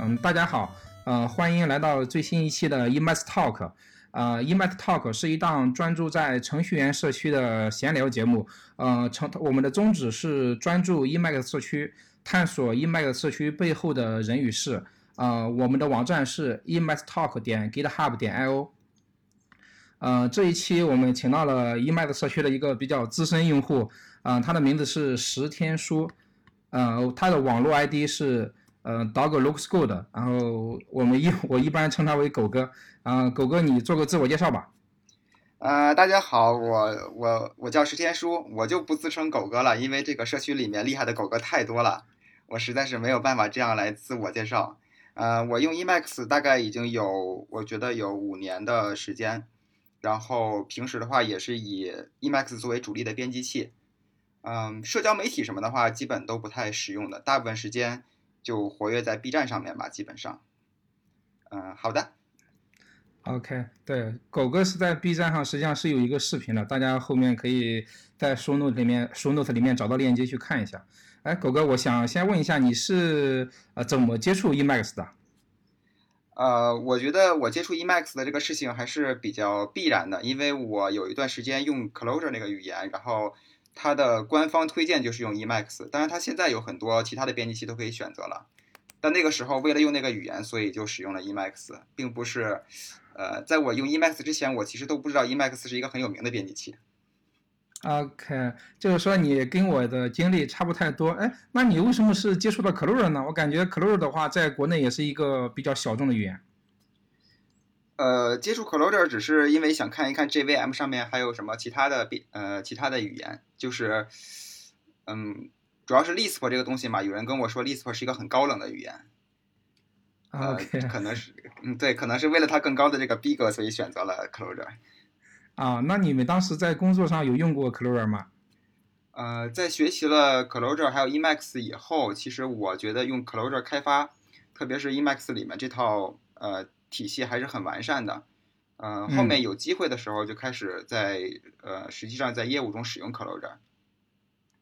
嗯，大家好，呃，欢迎来到最新一期的 Emacs Talk。呃，Emacs Talk 是一档专注在程序员社区的闲聊节目。呃，成我们的宗旨是专注 Emacs 社区，探索 Emacs 社区背后的人与事。呃，我们的网站是 emacstalk 点 github 点 io。呃，这一期我们请到了 Emacs 社区的一个比较资深用户，呃，他的名字是石天书，呃，他的网络 ID 是。呃，Dog looks good。然后我们一我一般称他为狗哥。啊，狗哥，你做个自我介绍吧。呃，大家好，我我我叫石天书，我就不自称狗哥了，因为这个社区里面厉害的狗哥太多了，我实在是没有办法这样来自我介绍。呃，我用 Emacs 大概已经有，我觉得有五年的时间。然后平时的话也是以 Emacs 作为主力的编辑器。嗯，社交媒体什么的话，基本都不太使用的，大部分时间。就活跃在 B 站上面吧，基本上。嗯，好的。OK，对，狗哥是在 B 站上，实际上是有一个视频的，大家后面可以在 Show Note 里面，Show Note 里面找到链接去看一下。哎，狗哥，我想先问一下，你是呃怎么接触 Emacs 的？呃，我觉得我接触 Emacs 的这个事情还是比较必然的，因为我有一段时间用 Clojure 那个语言，然后。它的官方推荐就是用 Emacs，当然它现在有很多其他的编辑器都可以选择了，但那个时候为了用那个语言，所以就使用了 Emacs，并不是，呃，在我用 Emacs 之前，我其实都不知道 Emacs 是一个很有名的编辑器。OK，就是说你跟我的经历差不太多，哎，那你为什么是接触到 Clojure 呢？我感觉 Clojure 的话，在国内也是一个比较小众的语言。呃，接触 Clojure 只是因为想看一看 JVM 上面还有什么其他的编呃其他的语言，就是，嗯，主要是 Lisp 这个东西嘛，有人跟我说 Lisp 是一个很高冷的语言，呃，可能是，嗯，对，可能是为了它更高的这个逼格，所以选择了 Clojure。啊，那你们当时在工作上有用过 Clojure 吗？呃，在学习了 Clojure 还有 Emacs 以后，其实我觉得用 Clojure 开发，特别是 Emacs 里面这套呃。体系还是很完善的，嗯，后面有机会的时候就开始在呃，实际上在业务中使用 Clojure，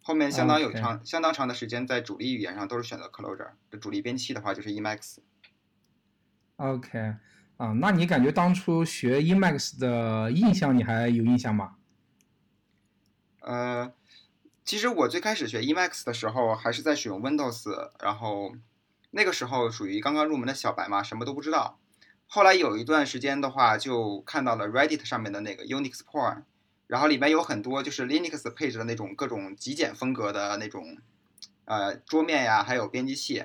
后面相当有长相当长的时间在主力语言上都是选择 Clojure 的主力编辑器的话就是 Emacs。OK，啊，那你感觉当初学 Emacs 的印象你还有印象吗？呃，其实我最开始学 Emacs 的时候还是在使用 Windows，然后那个时候属于刚刚入门的小白嘛，什么都不知道。后来有一段时间的话，就看到了 Reddit 上面的那个 Unix Porn，然后里面有很多就是 Linux 配置的那种各种极简风格的那种，呃，桌面呀，还有编辑器。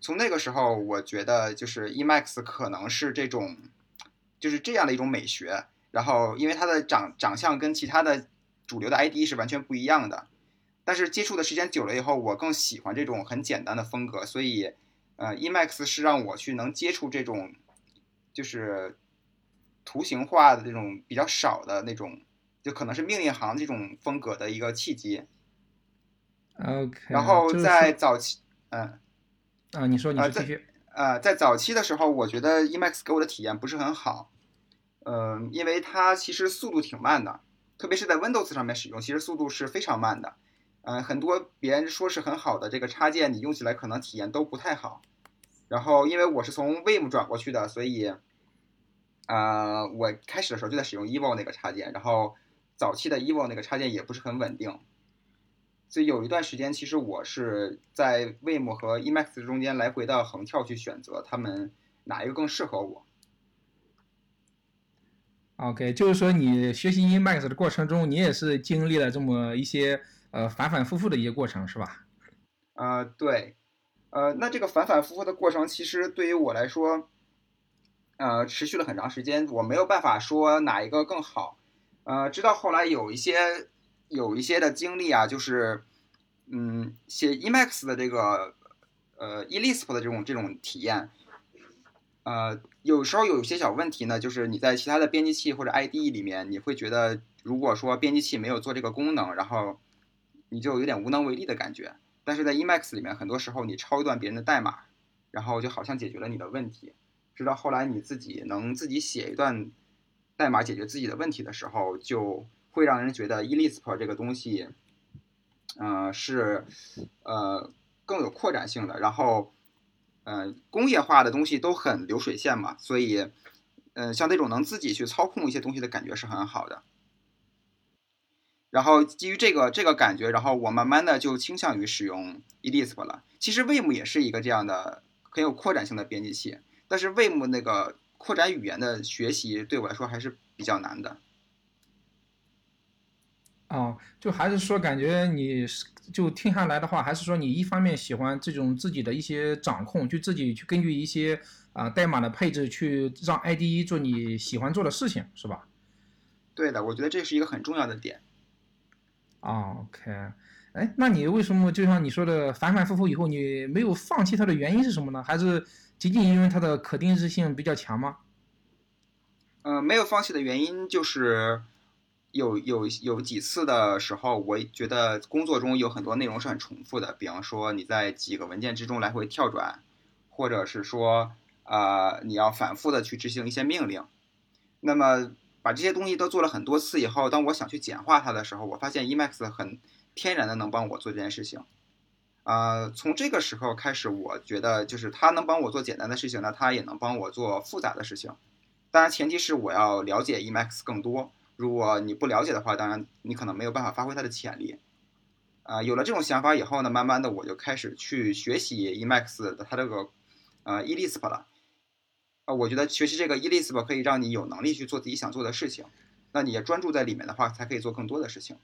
从那个时候，我觉得就是 Emacs 可能是这种，就是这样的一种美学。然后，因为它的长长相跟其他的主流的 ID 是完全不一样的，但是接触的时间久了以后，我更喜欢这种很简单的风格。所以，呃，Emacs 是让我去能接触这种。就是图形化的这种比较少的那种，就可能是命令行这种风格的一个契机。OK。然后在早期，嗯，啊，你说你继续。呃，在早期的时候，我觉得 Emacs 给我的体验不是很好，嗯，因为它其实速度挺慢的，特别是在 Windows 上面使用，其实速度是非常慢的。嗯，很多别人说是很好的这个插件，你用起来可能体验都不太好。然后，因为我是从 Vim 转过去的，所以。啊，我开始的时候就在使用 Evo 那个插件，然后早期的 Evo 那个插件也不是很稳定，所以有一段时间，其实我是在 Vim 和 Emacs 中间来回的横跳去选择他们哪一个更适合我。OK，就是说你学习 Emacs 的过程中，你也是经历了这么一些呃反反复复的一些过程，是吧？啊，对，呃，那这个反反复复的过程，其实对于我来说。呃，持续了很长时间，我没有办法说哪一个更好。呃，直到后来有一些有一些的经历啊，就是，嗯，写 Emacs 的这个呃 Elisp 的这种这种体验，呃，有时候有些小问题呢，就是你在其他的编辑器或者 IDE 里面，你会觉得如果说编辑器没有做这个功能，然后你就有点无能为力的感觉。但是在 Emacs 里面，很多时候你抄一段别人的代码，然后就好像解决了你的问题。直到后来你自己能自己写一段代码解决自己的问题的时候，就会让人觉得 Elisp 这个东西，呃，是呃更有扩展性的。然后，呃，工业化的东西都很流水线嘛，所以，嗯，像这种能自己去操控一些东西的感觉是很好的。然后基于这个这个感觉，然后我慢慢的就倾向于使用 Elisp 了。其实 Vim 也是一个这样的很有扩展性的编辑器，但是 Vim 那个扩展语言的学习对我来说还是比较难的。哦，就还是说感觉你就听下来的话，还是说你一方面喜欢这种自己的一些掌控，就自己去根据一些啊代码的配置去让 IDE 做你喜欢做的事情，是吧？对的，我觉得这是一个很重要的点。啊，OK，哎，那你为什么就像你说的反反复复以后你没有放弃它的原因是什么呢？还是仅仅因为它的可定制性比较强吗？嗯，没有放弃的原因就是。有有有几次的时候，我觉得工作中有很多内容是很重复的，比方说你在几个文件之中来回跳转，或者是说，呃，你要反复的去执行一些命令。那么把这些东西都做了很多次以后，当我想去简化它的时候，我发现 Emacs 很天然的能帮我做这件事情。呃，从这个时候开始，我觉得就是他能帮我做简单的事情，那他也能帮我做复杂的事情。当然，前提是我要了解 Emacs 更多。如果你不了解的话，当然你可能没有办法发挥它的潜力。啊，有了这种想法以后呢，慢慢的我就开始去学习 Emacs 的它这个呃 Elisp 了。啊，我觉得学习这个 Elisp 可以让你有能力去做自己想做的事情。那你也专注在里面的话，才可以做更多的事情。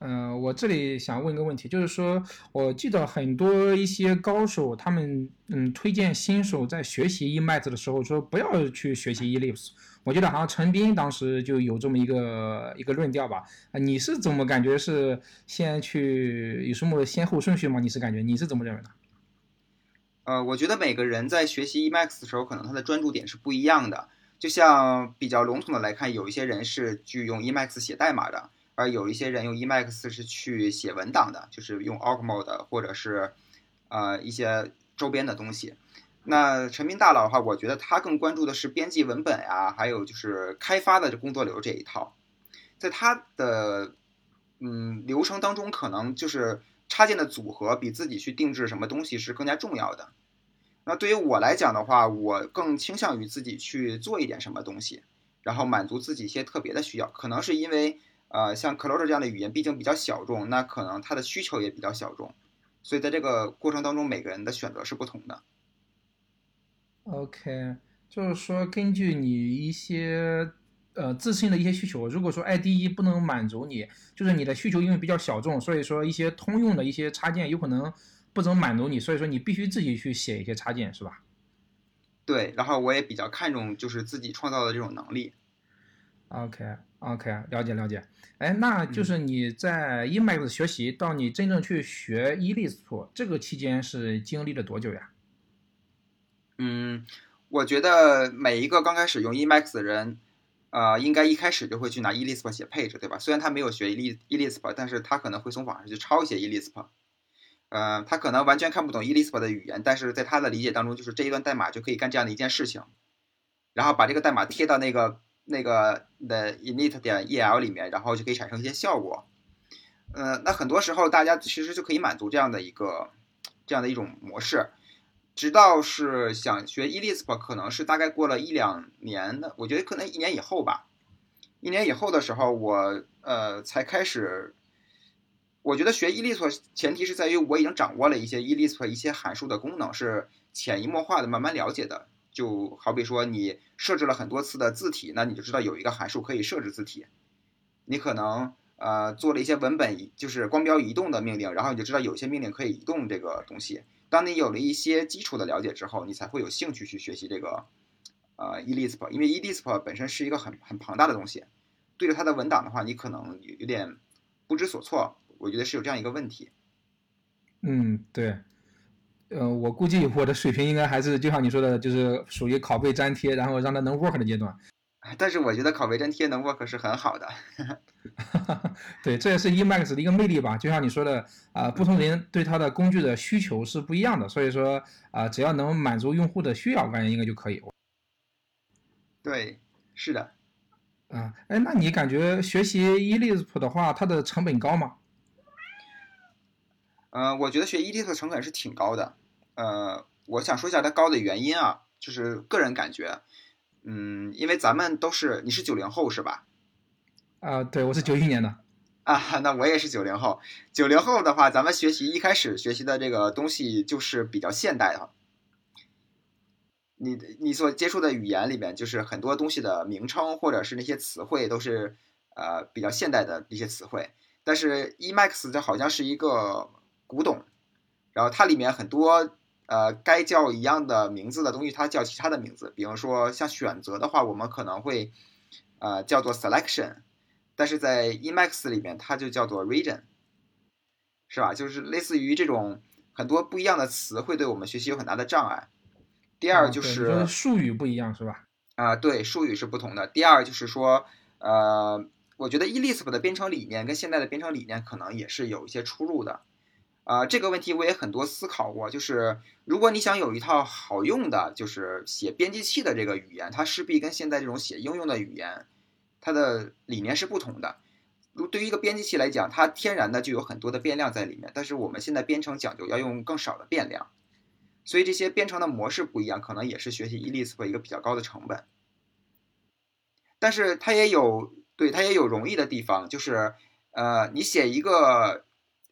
嗯，我这里想问一个问题，就是说，我记得很多一些高手，他们嗯推荐新手在学习 Emacs 的时候说不要去学习 elips。我记得好像陈斌当时就有这么一个一个论调吧？啊，你是怎么感觉是先去有什么先后顺序吗？你是感觉你是怎么认为的？呃，我觉得每个人在学习 Emacs 的时候，可能他的专注点是不一样的。就像比较笼统的来看，有一些人是去用 Emacs 写代码的。而有一些人用 Emacs 是去写文档的，就是用 Org Mode 或者是呃一些周边的东西。那陈明大佬的话，我觉得他更关注的是编辑文本呀，还有就是开发的工作流这一套。在他的嗯流程当中，可能就是插件的组合比自己去定制什么东西是更加重要的。那对于我来讲的话，我更倾向于自己去做一点什么东西，然后满足自己一些特别的需要，可能是因为。呃，像 Clojure 这样的语言毕竟比较小众，那可能它的需求也比较小众，所以在这个过程当中，每个人的选择是不同的。OK，就是说根据你一些呃自身的一些需求，如果说 IDE 不能满足你，就是你的需求因为比较小众，所以说一些通用的一些插件有可能不能满足你，所以说你必须自己去写一些插件，是吧？对，然后我也比较看重就是自己创造的这种能力。OK，OK，了解了解。哎，那就是你在 Emacs 学习到你真正去学 Elisp 这个期间是经历了多久呀？嗯，我觉得每一个刚开始用 Emacs 的人，呃，应该一开始就会去拿 Elisp 写配置，对吧？虽然他没有学 E Elisp，但是他可能会从网上去抄一些 Elisp。呃，他可能完全看不懂 Elisp 的语言，但是在他的理解当中，就是这一段代码就可以干这样的一件事情，然后把这个代码贴到那个。那个的 init 点 el 里面，然后就可以产生一些效果。呃，那很多时候大家其实就可以满足这样的一个这样的一种模式。直到是想学 Elisp，可能是大概过了一两年的，我觉得可能一年以后吧。一年以后的时候，我呃才开始。我觉得学 Elisp 前提是在于我已经掌握了一些 Elisp 一些函数的功能，是潜移默化的慢慢了解的。就好比说，你设置了很多次的字体，那你就知道有一个函数可以设置字体。你可能呃做了一些文本，就是光标移动的命令，然后你就知道有些命令可以移动这个东西。当你有了一些基础的了解之后，你才会有兴趣去学习这个呃 Elisp，因为 Elisp 本身是一个很很庞大的东西，对着它的文档的话，你可能有点不知所措。我觉得是有这样一个问题。嗯，对。呃，我估计我的水平应该还是就像你说的，就是属于拷贝粘贴，然后让它能 work 的阶段。但是我觉得拷贝粘贴能 work 是很好的。对，这也是 Emacs 的一个魅力吧。就像你说的，啊，不同人对它的工具的需求是不一样的，所以说啊，只要能满足用户的需要，我感觉应该就可以。对，是的。啊，哎，那你感觉学习 Elisp 的话，它的成本高吗？嗯，我觉得学 Elisp 成本是挺高的。呃，我想说一下它高的原因啊，就是个人感觉，嗯，因为咱们都是你是九零后是吧？啊，对，我是九一年的。啊，那我也是九零后。九零后的话，咱们学习一开始学习的这个东西就是比较现代的。你你所接触的语言里面，就是很多东西的名称或者是那些词汇都是呃比较现代的一些词汇。但是 Emacs 这好像是一个古董，然后它里面很多呃该叫一样的名字的东西，它叫其他的名字。比方说像选择的话，我们可能会呃叫做 selection。但是在 Emacs 里面，它就叫做 region，是吧？就是类似于这种很多不一样的词，会对我们学习有很大的障碍。第二就是术语不一样，是吧？啊，对，术语是不同的。第二就是说，呃，我觉得 Elixir 的编程理念跟现在的编程理念可能也是有一些出入的。啊，这个问题我也很多思考过。就是如果你想有一套好用的，就是写编辑器的这个语言，它势必跟现在这种写应用的语言。它的理念是不同的。如对于一个编辑器来讲，它天然的就有很多的变量在里面，但是我们现在编程讲究要用更少的变量，所以这些编程的模式不一样，可能也是学习 e l i s 一个比较高的成本。但是它也有对它也有容易的地方，就是呃，你写一个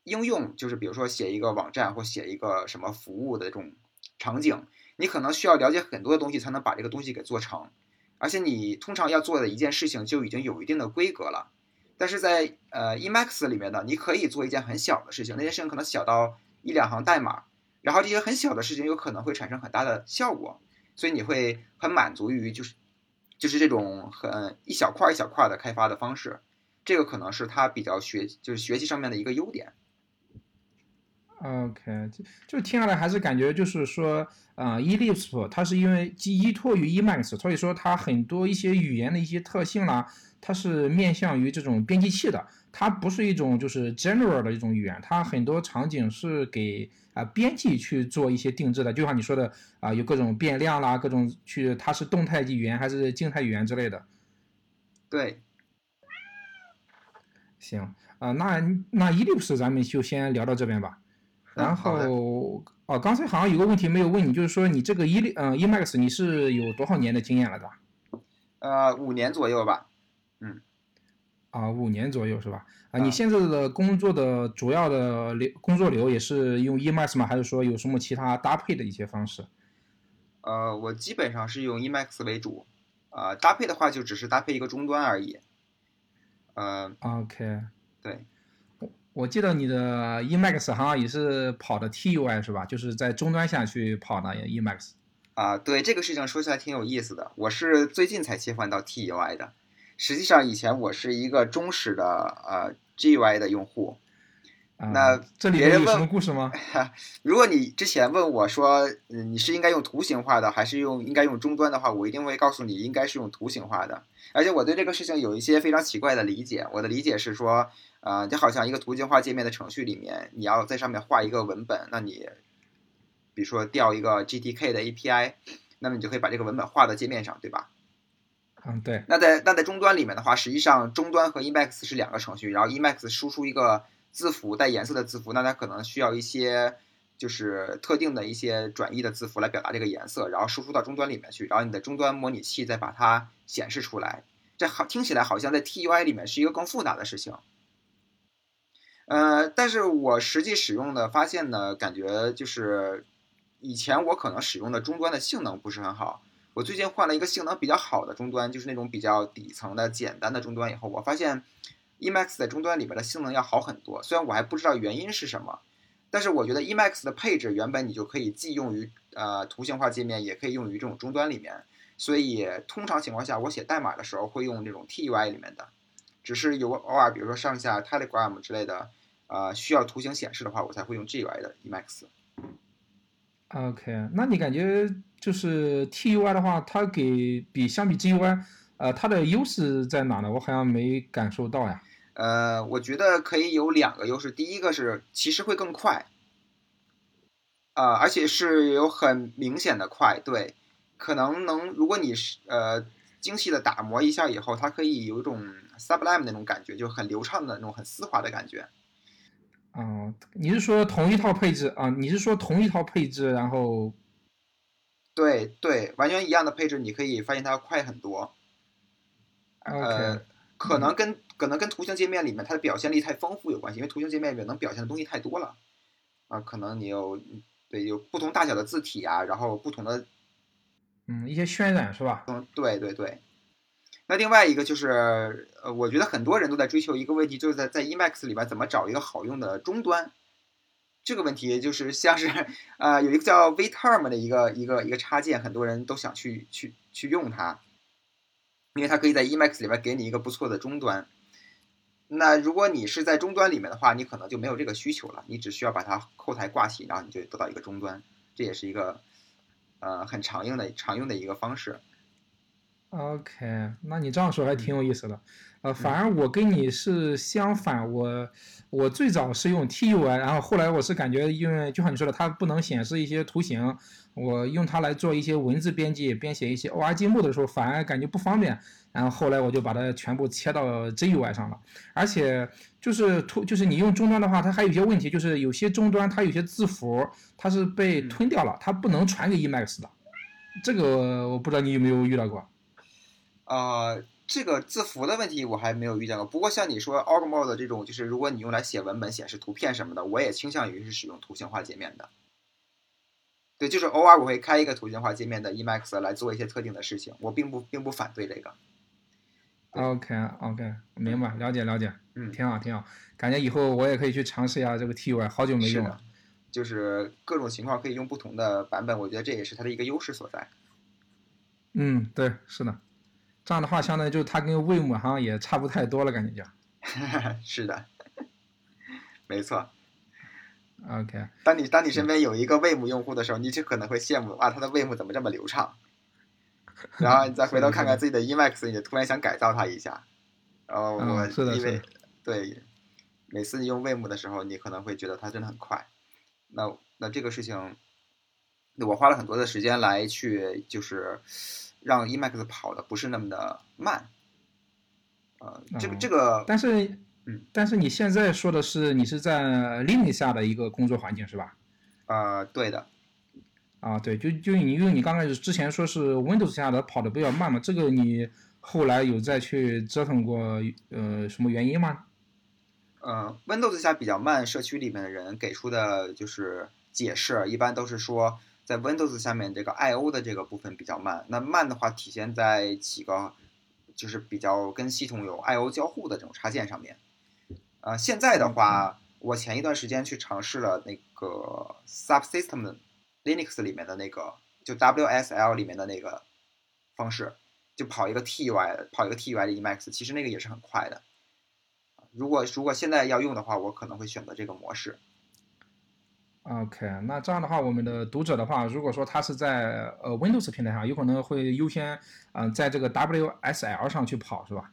应用，就是比如说写一个网站或写一个什么服务的这种场景，你可能需要了解很多的东西才能把这个东西给做成。而且你通常要做的一件事情就已经有一定的规格了，但是在呃 Emacs 里面呢，你可以做一件很小的事情，那件事情可能小到一两行代码，然后这些很小的事情有可能会产生很大的效果，所以你会很满足于就是就是这种很一小块一小块的开发的方式，这个可能是它比较学就是学习上面的一个优点。OK，就就听下来还是感觉就是说，啊，Elixir 它是因为依托于 Emacs，所以说它很多一些语言的一些特性啦，它是面向于这种编辑器的，它不是一种就是 general 的一种语言，它很多场景是给啊编辑去做一些定制的，就像你说的啊，有各种变量啦，各种去它是动态语言还是静态语言之类的。对，行啊，那那 Ellipse 咱们就先聊到这边吧。然后哦，刚才好像有个问题没有问你，就是说你这个 E 嗯 Emacs 你是有多少年的经验了的？呃，五年左右吧。嗯，啊，五年左右是吧？啊，你现在的工作的主要的流工作流也是用 Emacs 吗？还是说有什么其他搭配的一些方式？呃，我基本上是用 Emacs 为主，啊，搭配的话就只是搭配一个终端而已。呃，OK，对。我记得你的 Emacs 好像也是跑的 TUI 是吧？就是在终端下去跑的 Emacs。啊，对，这个事情说起来挺有意思的。我是最近才切换到 TUI 的，实际上以前我是一个忠实的呃 GUI 的用户。那这里有什么故事吗？如果你之前问我说，嗯，你是应该用图形化的，还是用应该用终端的话，我一定会告诉你应该是用图形化的。而且我对这个事情有一些非常奇怪的理解。我的理解是说。啊，就好像一个图形化界面的程序里面，你要在上面画一个文本，那你比如说调一个 GTK 的 API，那么你就可以把这个文本画到界面上，对吧？嗯，对。那在那在终端里面的话，实际上终端和 Emacs 是两个程序，然后 Emacs 输出一个字符带颜色的字符，那它可能需要一些就是特定的一些转译的字符来表达这个颜色，然后输出到终端里面去，然后你的终端模拟器再把它显示出来。这好听起来好像在 TUI 里面是一个更复杂的事情。呃，但是我实际使用的发现呢，感觉就是以前我可能使用的终端的性能不是很好。我最近换了一个性能比较好的终端，就是那种比较底层的简单的终端以后，我发现 Emacs 在终端里边的性能要好很多。虽然我还不知道原因是什么，但是我觉得 Emacs 的配置原本你就可以既用于呃图形化界面，也可以用于这种终端里面。所以通常情况下，我写代码的时候会用这种 TUI 里面的，只是有偶尔比如说上下 Telegram 之类的。啊，需要图形显示的话，我才会用 GUI 的 Emacs。OK，那你感觉就是 TUI 的话，它给比相比 GUI，呃，它的优势在哪呢？我好像没感受到呀。呃，我觉得可以有两个优势，第一个是其实会更快，啊，而且是有很明显的快，对，可能能如果你是呃精细的打磨一下以后，它可以有一种 Sublime 那种感觉，就很流畅的那种很丝滑的感觉。哦，你是说同一套配置啊？你是说同一套配置，然后对对，完全一样的配置，你可以发现它快很多。呃可能跟可能跟图形界面里面它的表现力太丰富有关系，因为图形界面里面能表现的东西太多了。啊，可能你有对有不同大小的字体啊，然后不同的嗯，一些渲染是吧？嗯对对对。那另外一个就是，呃，我觉得很多人都在追求一个问题，就是在在 Emacs 里边怎么找一个好用的终端。这个问题就是像是，呃，有一个叫 vTerm 的一个一个一个插件，很多人都想去去去用它，因为它可以在 Emacs 里边给你一个不错的终端。那如果你是在终端里面的话，你可能就没有这个需求了，你只需要把它后台挂起，然后你就得到一个终端，这也是一个呃很常用的常用的一个方式。OK，那你这样说还挺有意思的。呃，反而我跟你是相反，我我最早是用 TUI，然后后来我是感觉因为就像你说的，它不能显示一些图形，我用它来做一些文字编辑、编写一些 ORG 木的时候，反而感觉不方便。然后后来我就把它全部切到 GUI 上了，而且就是图，就是你用终端的话，它还有一些问题，就是有些终端它有些字符它是被吞掉了，它不能传给 Emacs 的。这个我不知道你有没有遇到过。呃，这个字符的问题我还没有遇见过。不过像你说 org mode 这种，就是如果你用来写文本、显示图片什么的，我也倾向于是使用图形化界面的。对，就是偶尔我会开一个图形化界面的 Emacs 来做一些特定的事情，我并不并不反对这个。OK OK，明白，了解了解，嗯挺好挺好，感觉以后我也可以去尝试一下这个 TUI，好久没用了。就是各种情况可以用不同的版本，我觉得这也是它的一个优势所在。嗯，对，是的，这样的话，相当于就是它跟 Vim 好像也差不太多了，感觉就。是的，没错。OK，当你当你身边有一个 Vim 用户的时候，你就可能会羡慕啊，他的 Vim 怎么这么流畅？然后你再回头看看自己的 Emacs，你就突然想改造它一下。然后我因为对每次你用 Vim 的时候，你可能会觉得它真的很快。那那这个事情，我花了很多的时间来去就是让 Emacs 跑的不是那么的慢。呃，这个哦这个但是，嗯，但是你现在说的是你是在 Linux 下的一个工作环境是吧？呃，对的，啊，对，就就你因为你刚开始之前说是 Windows 下的跑的比较慢嘛，这个你后来有再去折腾过，呃，什么原因吗？呃，Windows 下比较慢，社区里面的人给出的就是解释，一般都是说在 Windows 下面这个 I/O 的这个部分比较慢。那慢的话体现在几个就是比较跟系统有 I/O 交互的这种插件上面。呃，现在的话，我前一段时间去尝试了那个 Subsystem Linux 里面的那个，就 WSL 里面的那个方式，就跑一个 TUI，跑一个 TUI 的 Emacs，其实那个也是很快的。如果如果现在要用的话，我可能会选择这个模式。OK，那这样的话，我们的读者的话，如果说他是在呃 Windows 平台上，有可能会优先嗯、呃在这个 WSL 上去跑，是吧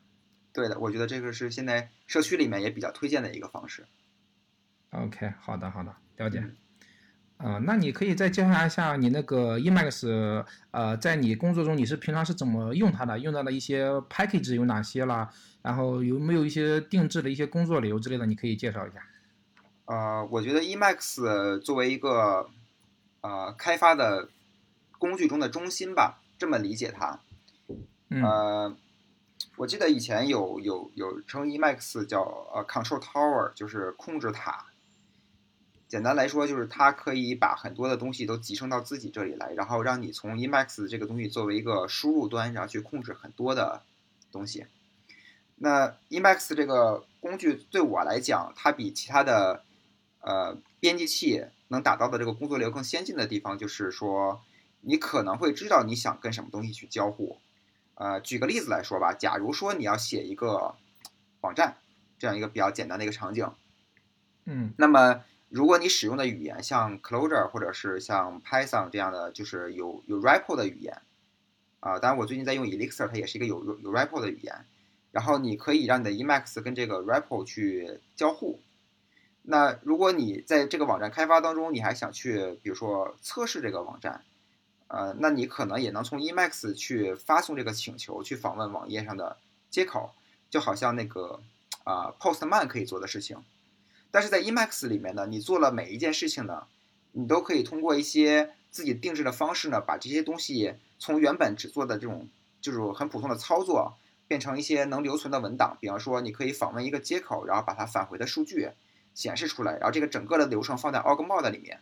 对的，我觉得这个是现在社区里面也比较推荐的一个方式。？OK，好的好的，了解。嗯呃，那你可以再介绍一下你那个 Emacs，呃，在你工作中你是平常是怎么用它的？用到的一些 package 有哪些啦？然后有没有一些定制的一些工作流之类的？你可以介绍一下。呃，我觉得 Emacs 作为一个呃开发的工具中的中心吧，这么理解它。嗯呃，我记得以前有有有称 Emacs 叫呃 Control Tower，就是控制塔。简单来说，就是它可以把很多的东西都集成到自己这里来，然后让你从 Emacs 这个东西作为一个输入端，然后去控制很多的东西。那 Emacs 这个工具对我来讲，它比其他的呃编辑器能达到的这个工作流更先进的地方，就是说你可能会知道你想跟什么东西去交互。呃，举个例子来说吧，假如说你要写一个网站，这样一个比较简单的一个场景，嗯那么如果你使用的语言像 Clojure 或者是像 Python 这样的，就是有有 REPL 的语言，啊、当然我最近在用 Elixir，它也是一个有有有 REPL 的语言，然后你可以让你的 Emacs 跟这个 REPL 去交互。那如果你在这个网站开发当中，你还想去，比如说测试这个网站，呃，那你可能也能从 Emacs 去发送这个请求，去访问网页上的接口，就好像那个啊、Postman 可以做的事情。但是在 Emacs 里面呢，你做了每一件事情呢，你都可以通过一些自己定制的方式呢，把这些东西从原本只做的这种就是很普通的操作，变成一些能留存的文档。比方说，你可以访问一个接口，然后把它返回的数据显示出来，然后这个整个的流程放在 OrgMod 里面。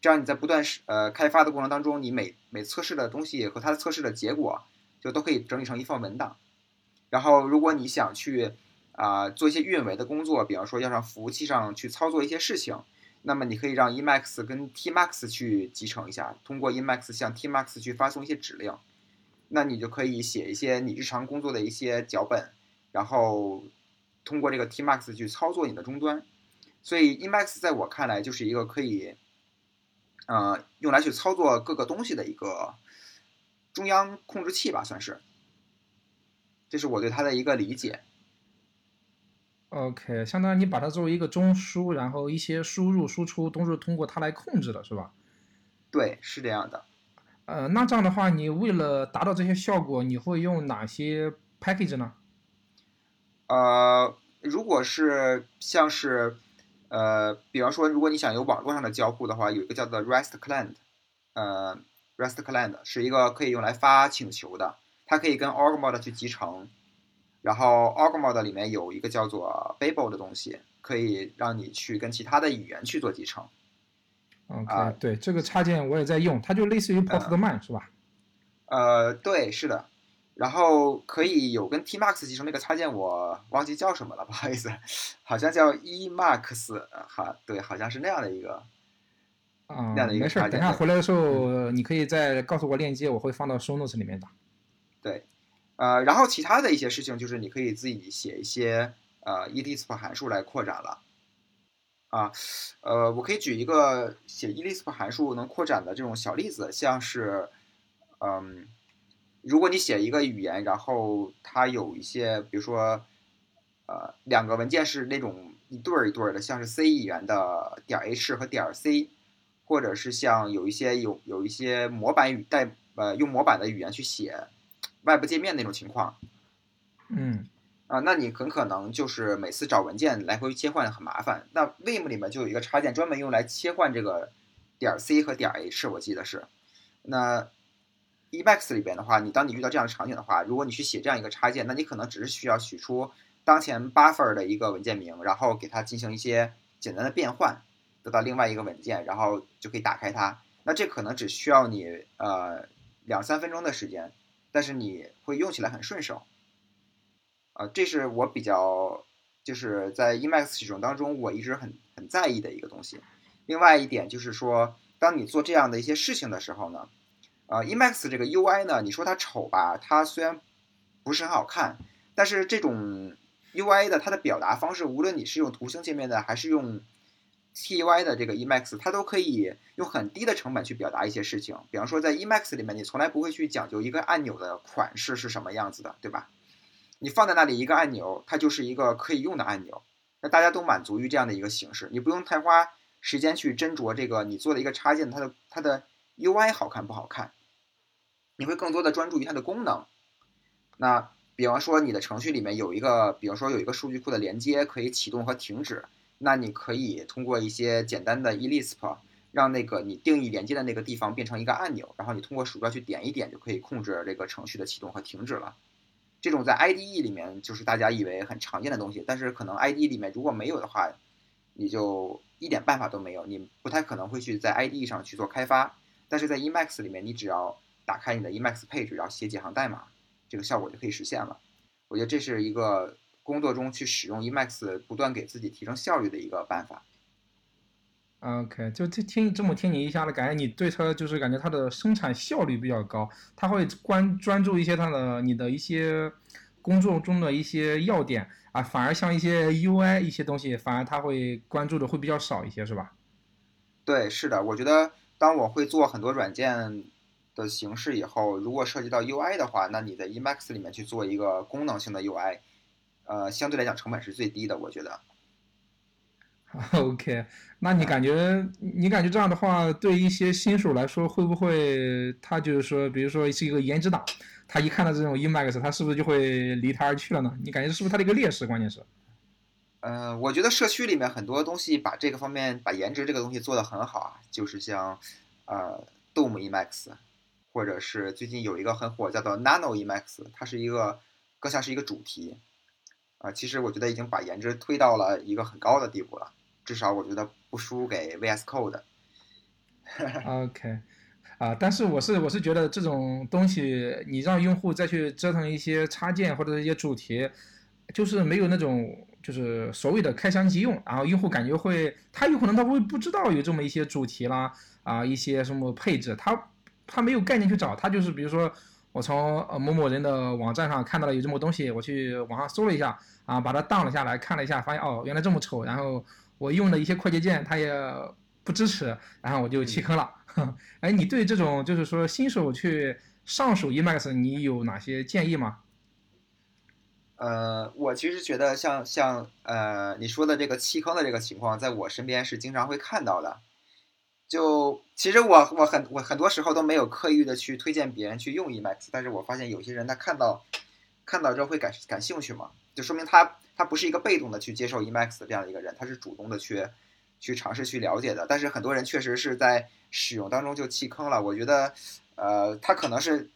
这样你在不断呃开发的过程当中，你每每测试的东西和它的测试的结果，就都可以整理成一份文档。然后如果你想去啊做一些运维的工作，比方说要让服务器上去操作一些事情，那么你可以让 Emacs 跟 Tmax 去集成一下，通过 Emacs 向 Tmax 去发送一些指令，那你就可以写一些你日常工作的一些脚本，然后通过这个 Tmax 去操作你的终端。所以 Emacs 在我看来就是一个可以。呃，用来去操作各个东西的一个中央控制器吧，算是。这是我对它的一个理解。OK，相当于你把它作为一个中枢，然后一些输入输出都是通过它来控制的，是吧？对，是这样的。呃，那这样的话，你为了达到这些效果，你会用哪些 package 呢？呃，如果是像是。呃，比方说，如果你想有网络上的交互的话，有一个叫做 REST Client，呃，REST Client 是一个可以用来发请求的，它可以跟 OrgMod 去集成，然后 OrgMod 里面有一个叫做 Babel 的东西，可以让你去跟其他的语言去做集成。OK，对，这个插件我也在用，它就类似于 Postman 是吧？呃，对，是的。然后可以有跟 Tmax 集成那个插件，我忘记叫什么了，不好意思，好像叫 Emax，好，对，好像是那样的一个，啊，那样的一个插件。没事，等下回来的时候你可以再告诉我链接，我会放到 Show Notes 里面的。对，呃，然后其他的一些事情就是你可以自己写一些呃 ELISP 函数来扩展了，啊，呃，我可以举一个写 ELISP 函数能扩展的这种小例子，像是，嗯。如果你写一个语言，然后它有一些，比如说，呃，两个文件是那种一对儿一对儿的，像是 C 语言的点 H 和点 C，或者是像有一些有有一些模板语带呃用模板的语言去写外部界面那种情况，嗯，啊，那你很可能就是每次找文件来回切换很麻烦。那 Vim 里面就有一个插件专门用来切换这个点 C 和点 H，我记得是，那。Emax 里边的话，你当你遇到这样的场景的话，如果你去写这样一个插件，那你可能只是需要取出当前 buffer 的一个文件名，然后给它进行一些简单的变换，得到另外一个文件，然后就可以打开它。那这可能只需要你呃两三分钟的时间，但是你会用起来很顺手。呃，这是我比较就是在 Emacs 使用当中我一直很很在意的一个东西。另外一点就是说，当你做这样的一些事情的时候呢。呃，Emax 这个 UI 呢，你说它丑吧，它虽然不是很好看，但是这种 UI 的它的表达方式，无论你是用图形界面的，还是用 TY 的这个 Emax，它都可以用很低的成本去表达一些事情。比方说，在 Emax 里面，你从来不会去讲究一个按钮的款式是什么样子的，对吧？你放在那里一个按钮，它就是一个可以用的按钮，那大家都满足于这样的一个形式，你不用太花时间去斟酌这个你做的一个插件它的它的 UI 好看不好看。你会更多的专注于它的功能。那比方说，你的程序里面有一个，比方说有一个数据库的连接可以启动和停止，那你可以通过一些简单的 ELISP，让那个你定义连接的那个地方变成一个按钮，然后你通过鼠标去点一点就可以控制这个程序的启动和停止了。这种在 IDE 里面就是大家以为很常见的东西，但是可能 IDE 里面如果没有的话，你就一点办法都没有，你不太可能会去在 IDE 上去做开发。但是在 Emacs 里面，你只要打开你的 Emacs 配置，然后写几行代码，这个效果就可以实现了。我觉得这是一个工作中去使用 Emacs，不断给自己提升效率的一个办法。OK，就听听这么听你一下子，感觉你对它就是感觉它的生产效率比较高，它会关专注一些它的你的一些工作中的一些要点啊，反而像一些 UI 一些东西，反而它会关注的会比较少一些，是吧？对，是的，我觉得当我会做很多软件。的形式以后，如果涉及到 UI 的话，那你在 Emacs 里面去做一个功能性的 UI，呃，相对来讲成本是最低的，我觉得。OK，那你感觉你感觉这样的话，对一些新手来说，会不会他就是说，比如说是一个颜值党，他一看到这种 Emacs，他是不是就会离他而去了呢？你感觉是不是他的一个劣势？关键是，呃，我觉得社区里面很多东西把这个方面把颜值这个东西做得很好啊，就是像，呃。Dome Emacs，或者是最近有一个很火叫做 Nano Emacs，它是一个更像是一个主题。啊，其实我觉得已经把颜值推到了一个很高的地步了，至少我觉得不输给 VS Code。OK，啊，但是我是我是觉得这种东西，你让用户再去折腾一些插件或者一些主题，就是没有那种就是所谓的开箱即用，然后用户感觉会，他有可能他会不知道有这么一些主题啦，啊，一些什么配置，他他没有概念去找，他就是比如说我从呃某某人的网站上看到了有这么东西，我去网上搜了一下，啊，把它 down 了下来看了一下，发现哦原来这么丑，然后我用的一些快捷键它也不支持，然后我就弃坑了。哎，你对这种就是说新手去上手 Emacs，你有哪些建议吗？呃，我其实觉得像像呃你说的这个弃坑的这个情况，在我身边是经常会看到的。就其实我我很我很多时候都没有刻意的去推荐别人去用 Emacs，但是我发现有些人他看到看到之后会感感兴趣嘛，就说明他他不是一个被动的去接受 Emacs 这样的一个人，他是主动的去去尝试去了解的。但是很多人确实是在使用当中就弃坑了。我觉得，呃，他可能是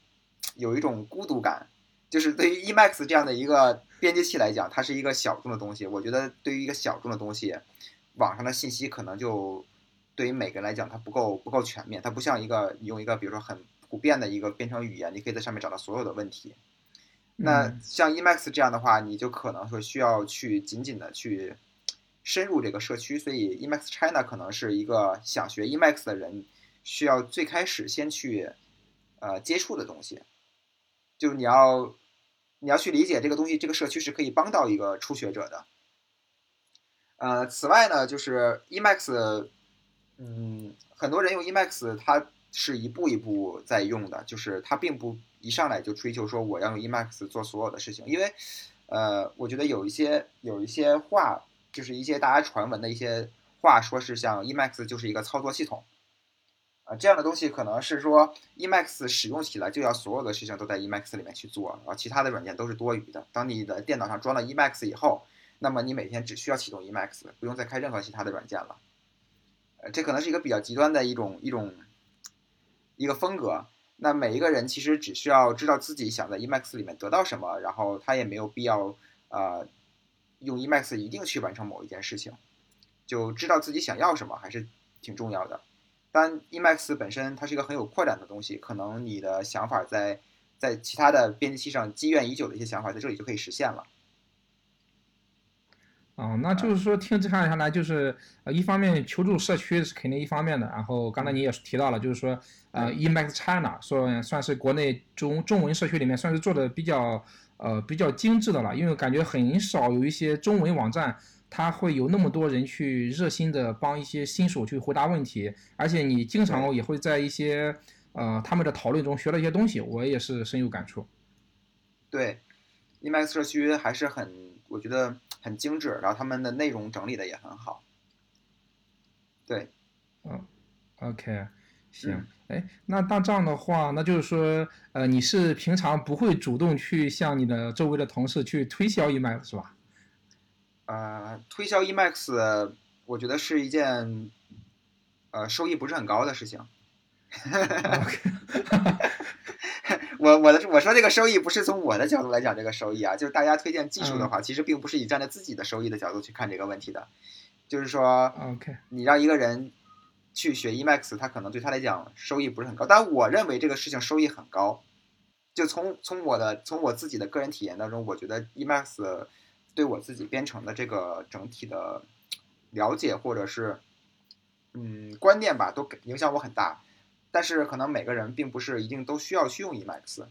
有一种孤独感，就是对于 Emacs 这样的一个编辑器来讲，它是一个小众的东西。我觉得对于一个小众的东西，网上的信息可能就对于每个人来讲，它不够不够全面。它不像一个你用一个比如说很普遍的一个编程语言，你可以在上面找到所有的问题。那像 Emacs 这样的话，你就可能说需要去紧紧的去深入这个社区，所以 Emacs China 可能是一个想学 Emacs 的人需要最开始先去呃接触的东西，就你要你要去理解这个东西，这个社区是可以帮到一个初学者的。呃，此外呢，就是 Emacs，嗯，很多人用 Emacs，它是一步一步在用的，就是它并不一上来就追求说我要用 Emacs 做所有的事情，因为，呃，我觉得有一些有一些话，就是一些大家传闻的一些话，说是像 Emacs 就是一个操作系统，啊、这样的东西可能是说 Emacs 使用起来就要所有的事情都在 Emacs 里面去做，然后其他的软件都是多余的。当你的电脑上装了 Emacs 以后，那么你每天只需要启动 Emacs，不用再开任何其他的软件了。呃，这可能是一个比较极端的一种一种一个风格。那每一个人其实只需要知道自己想在 Emacs 里面得到什么，然后他也没有必要呃用 Emacs 一定去完成某一件事情，就知道自己想要什么还是挺重要的。但 Emacs 本身它是一个很有扩展的东西，可能你的想法在在其他的编辑器上积怨已久的一些想法，在这里就可以实现了。啊，那就是说听这看下来，就是呃，一方面求助社区是肯定一方面的，然后刚才你也提到了，就是说呃，Emacs China 说算是国内中中文社区里面算是做的比较呃比较精致的了，因为感觉很少有一些中文网站，它会有那么多人去热心的帮一些新手去回答问题，而且你经常也会在一些呃他们的讨论中学到一些东西，我也是深有感触。对，Emacs 社区还是很，我觉得很精致，然后他们的内容整理的也很好。对，嗯，OK，行，哎，那那这样的话，那就是说，呃，你是平常不会主动去向你的周围的同事去推销 Emacs 是吧？呃，推销 Emacs，我觉得是一件，呃，收益不是很高的事情。OK，我我的我说这个收益不是从我的角度来讲这个收益啊，就是大家推荐技术的话，其实并不是以站在自己的收益的角度去看这个问题的，就是说 OK，你让一个人去学 Emacs，他可能对他来讲收益不是很高，但我认为这个事情收益很高。就从从我的从我自己的个人体验当中，我觉得 Emacs 对我自己编程的这个整体的了解或者是嗯观念吧，都影响我很大。但是可能每个人并不是一定都需要去用 Emacs，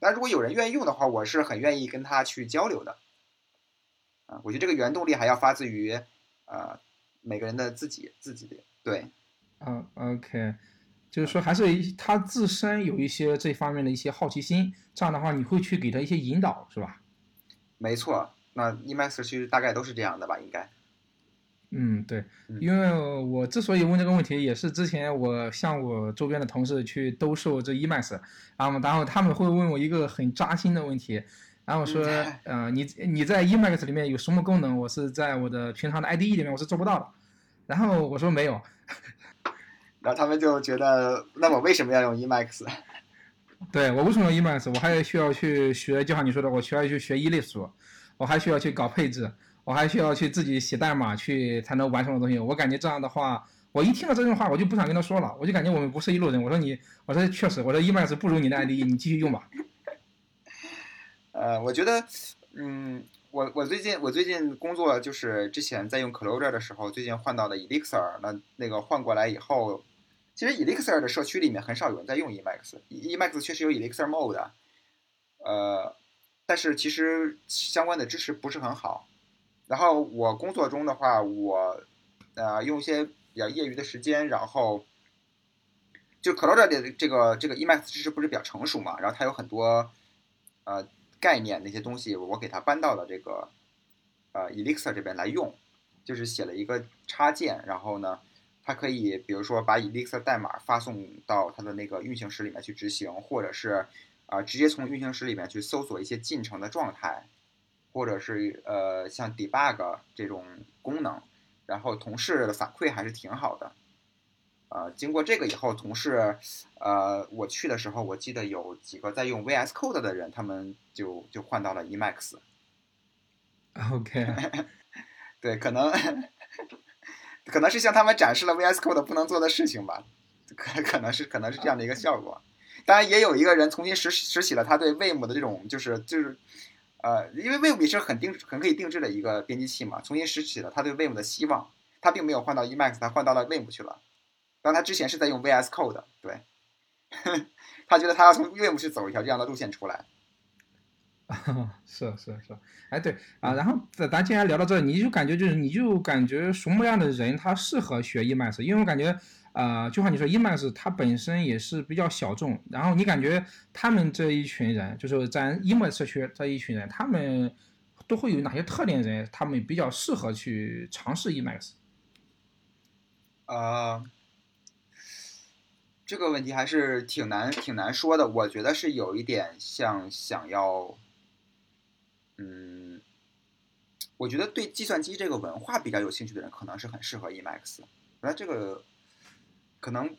但如果有人愿意用的话，我是很愿意跟他去交流的。啊，我觉得这个原动力还要发自于呃每个人的自己自己的对。嗯，OK，就是说还是他自身有一些这方面的一些好奇心，这样的话你会去给他一些引导，是吧？没错，那 Emacs 其实大概都是这样的吧，应该。嗯，对，嗯因为我之所以问这个问题，也是之前我向我周边的同事去兜售这 Emacs，然后然后他们会问我一个很扎心的问题，然后我说，呃，你你在 Emacs 里面有什么功能？我是在我的平常的 IDE 里面我是做不到的，然后我说没有，然后他们就觉得，那我为什么要用 Emacs？对我为什么用 Emacs？我还需要去学，就像你说的，我需要去学一类数，我还需要去搞配置，我还需要去自己写代码去才能完成的东西。我感觉这样的话，我一听到这句话，我就不想跟他说了，我就感觉我们不是一路人。我说你，我说确实，我说 Emacs 不如你的 IDE，你继续用吧。呃，我觉得，嗯，我我最近我最近工作就是之前在用 Clojure 的时候，最近换到的 Elixir，那那个换过来以后。其实 Elixir 的社区里面很少有人在用 Emacs，Emacs 确实有 Elixir Mode，呃，但是其实相关的支持不是很好。然后我工作中的话，我呃用一些比较业余的时间，然后就 Clojure 的这个这个 Emacs 支持不是比较成熟嘛，然后它有很多呃概念那些东西，我给它搬到了这个呃 Elixir 这边来用，就是写了一个插件，然后呢。它可以，比如说把 Elixir 代码发送到它的那个运行时里面去执行，或者是啊直接从运行时里面去搜索一些进程的状态，或者是呃像 debug 这种功能。然后同事的反馈还是挺好的。呃，经过这个以后，同事呃我去的时候，我记得有几个在用 VS Code 的人，他们就就换到了 Emacs。OK，对，可能。可能是向他们展示了 VS Code 不能做的事情吧，可可能是可能是这样的一个效果。当然，也有一个人重新拾拾起了他对 Vim 的这种，就是就是，呃，因为 Vim 也是很定很可以定制的一个编辑器嘛，重新拾起了他对 Vim 的希望。他并没有换到 Emacs，他换到了 Vim 去了。但他之前是在用 VS Code，对，他觉得他要从 Vim 去走一条这样的路线出来。是是是，哎对啊，然后咱咱既然聊到这，你就感觉就是你就感觉什么样的人他适合学 emas 因为我感觉啊，就像你说 Emacs 它本身也是比较小众，然后你感觉他们这一群人，就是咱 EMS 社区这一群人，他们都会有哪些特点？人他们比较适合去尝试 Emacs？啊，这个问题还是挺难挺难说的。我觉得是有一点像想要。嗯，我觉得对计算机这个文化比较有兴趣的人，可能是很适合 Emacs。那这个可能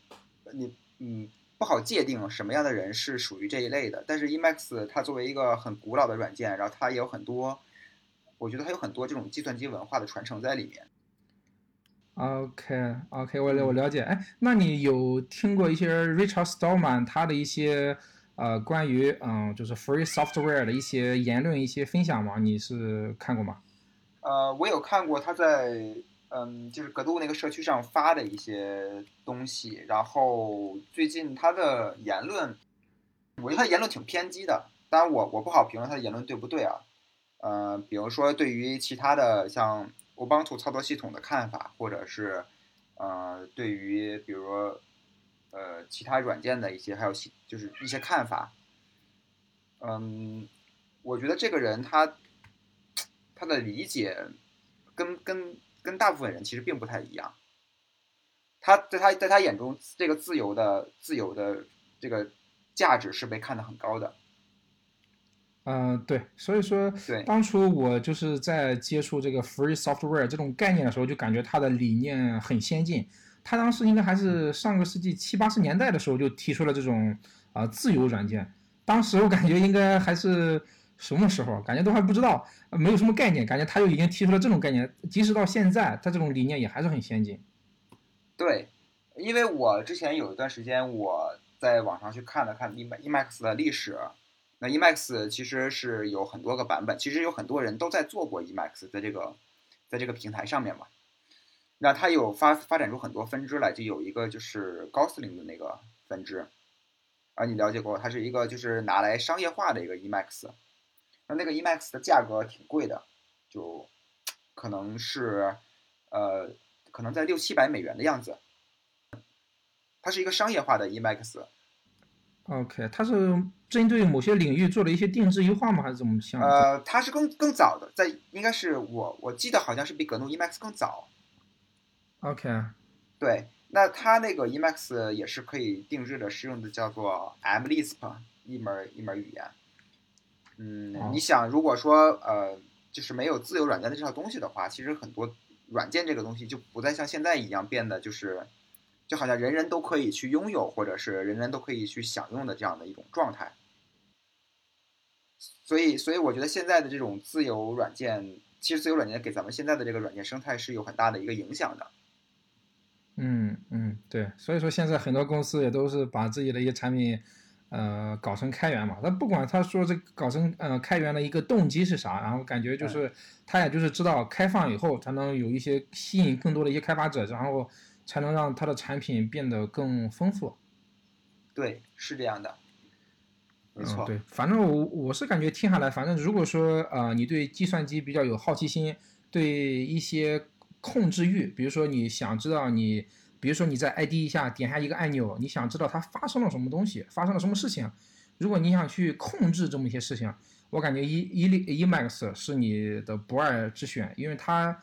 你嗯不好界定什么样的人是属于这一类的。但是 Emacs 它作为一个很古老的软件，然后它也有很多，我觉得它有很多这种计算机文化的传承在里面。OK OK，我我了解。哎，那你有听过一些 Richard Stallman 他的一些？呃，关于嗯，就是 free software 的一些言论、一些分享吗？你是看过吗？呃，我有看过他在嗯，就是格斗那个社区上发的一些东西。然后最近他的言论，我觉得他言论挺偏激的。当然，我我不好评论他的言论对不对啊？呃，比如说对于其他的像 Ubuntu 操作系统的看法，或者是呃，对于比如。呃，其他软件的一些，还有就是一些看法。嗯，我觉得这个人他他的理解跟跟跟大部分人其实并不太一样。他在他在他眼中，这个自由的自由的这个价值是被看得很高的。嗯，对，所以说，对，当初我就是在接触这个 free software 这种概念的时候，就感觉他的理念很先进。他当时应该还是上个世纪七八十年代的时候就提出了这种啊自由软件，当时我感觉应该还是什么时候，感觉都还不知道，没有什么概念，感觉他就已经提出了这种概念，即使到现在，他这种理念也还是很先进。对，因为我之前有一段时间我在网上去看了看 Emax 的历史，那 E MAX 其实是有很多个版本，其实有很多人都在做过 Emax 在这个在这个平台上面嘛。那它有发发展出很多分支来，就有一个就是高斯林的那个分支，啊，你了解过？它是一个就是拿来商业化的一个 Emacs，那那个 Emacs 的价格挺贵的，就可能是呃，可能在六七百美元的样子。它是一个商业化的 Emacs。OK，它是针对某些领域做了一些定制优化吗？还是怎么想？呃，它是更更早的，在应该是我我记得好像是比格诺 Emacs 更早。OK，对，那它那个 Emacs 也是可以定制的，是用的叫做 MLisp 一门一门语言。嗯，你想，如果说呃，就是没有自由软件的这套东西的话，其实很多软件这个东西就不再像现在一样变得就是就好像人人都可以去拥有，或者是人人都可以去享用的这样的一种状态。所以，所以我觉得现在的这种自由软件，其实自由软件给咱们现在的这个软件生态是有很大的一个影响的。嗯嗯，对，所以说现在很多公司也都是把自己的一些产品，呃，搞成开源嘛。那不管他说这搞成呃开源的一个动机是啥，然后感觉就是他也就是知道开放以后才能有一些吸引更多的一些开发者，然后才能让他的产品变得更丰富。对，是这样的。没错，对，反正我我是感觉听下来，反正如果说呃你对计算机比较有好奇心，对一些。控制欲，比如说你想知道你，比如说你在 ID 一下点下一个按钮，你想知道它发生了什么东西，发生了什么事情。如果你想去控制这么一些事情，我感觉 E E E Max 是你的不二之选，因为它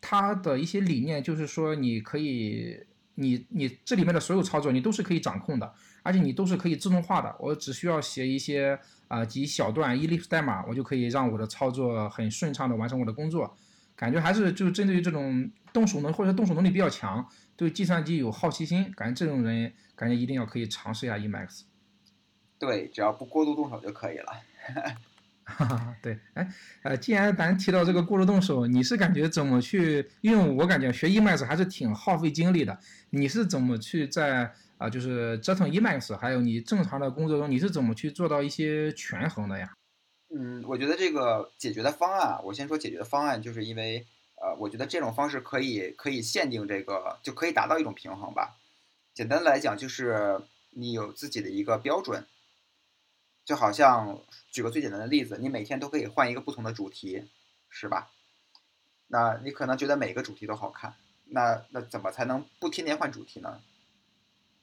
它的一些理念就是说你可以，你你这里面的所有操作你都是可以掌控的，而且你都是可以自动化的。我只需要写一些啊几小段 Elif 代码，我就可以让我的操作很顺畅的完成我的工作。感觉还是就是针对于这种动手能或者动手能力比较强，对计算机有好奇心，感觉这种人感觉一定要可以尝试一下 Emacs。对，只要不过度动手就可以了。哈哈，对，哎，呃，既然咱提到这个过度动手，你是感觉怎么去？因为我感觉学 Emacs 还是挺耗费精力的。你是怎么去在啊，就是折腾 Emacs，还有你正常的工作中，你是怎么去做到一些权衡的呀？嗯，我觉得这个解决的方案，我先说解决的方案，就是因为，呃，我觉得这种方式可以可以限定这个，就可以达到一种平衡吧。简单来讲，就是你有自己的一个标准，就好像举个最简单的例子，你每天都可以换一个不同的主题，是吧？那你可能觉得每个主题都好看，那那怎么才能不天天换主题呢？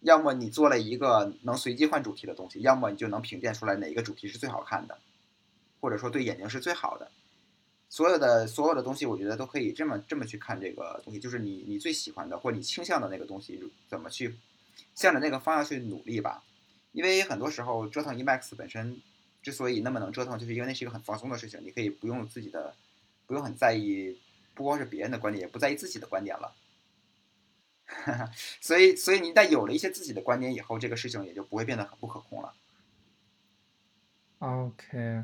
要么你做了一个能随机换主题的东西，要么你就能评鉴出来哪个主题是最好看的。或者说对眼睛是最好的，所有的所有的东西，我觉得都可以这么这么去看这个东西，就是你你最喜欢的或你倾向的那个东西，怎么去向着那个方向去努力吧。因为很多时候折腾 EMAX 本身之所以那么能折腾，就是因为那是一个很放松的事情，你可以不用自己的，不用很在意，不光是别人的观点，也不在意自己的观点了。所以所以你一旦有了一些自己的观点以后，这个事情也就不会变得很不可控了。OK。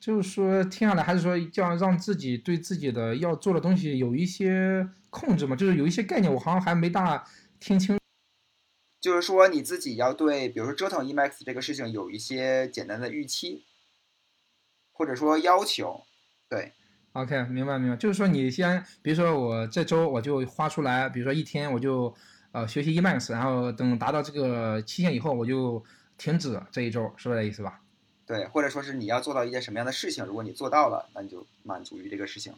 就是说，听下来还是说，叫让自己对自己的要做的东西有一些控制嘛？就是有一些概念，我好像还没大听清。就是说，你自己要对，比如说折腾 Emacs 这个事情有一些简单的预期，或者说要求。对，OK，明白明白。就是说，你先，比如说我这周我就花出来，比如说一天我就呃学习 Emacs，然后等达到这个期限以后，我就停止这一周，是这意思吧？对，或者说是你要做到一件什么样的事情，如果你做到了，那你就满足于这个事情。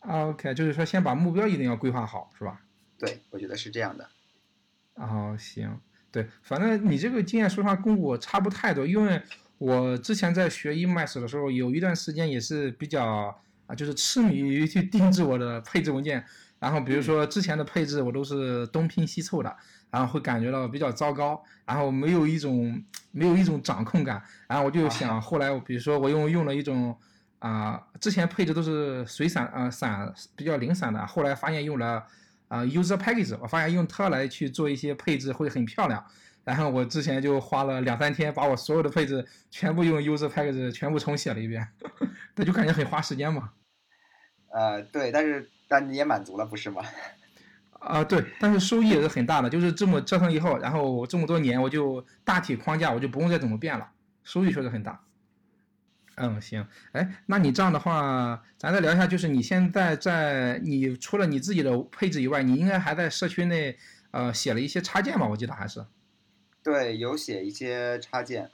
OK，就是说先把目标一定要规划好，是吧？对，我觉得是这样的。哦，行，对，反正你这个经验说实话跟我差不太多，因为我之前在学 Emacs 的时候，有一段时间也是比较啊，就是痴迷于去定制我的配置文件，然后比如说之前的配置我都是东拼西凑的。然后会感觉到比较糟糕，然后没有一种没有一种掌控感，然后我就想，后来我比如说我用用了一种啊，之前配置都是随散啊散比较零散的，后来发现用了啊 user package，我发现用它来去做一些配置会很漂亮，然后我之前就花了两三天把我所有的配置全部用 user package 全部重写了一遍，那就感觉很花时间嘛。呃，对，但是但你也满足了，不是吗？啊，对，但是收益也是很大的，就是这么折腾以后，然后这么多年，我就大体框架我就不用再怎么变了，收益确实很大。嗯，行，哎，那你这样的话，咱再聊一下，就是你现在在你除了你自己的配置以外，你应该还在社区内呃写了一些插件吧？我记得还是。对，有写一些插件。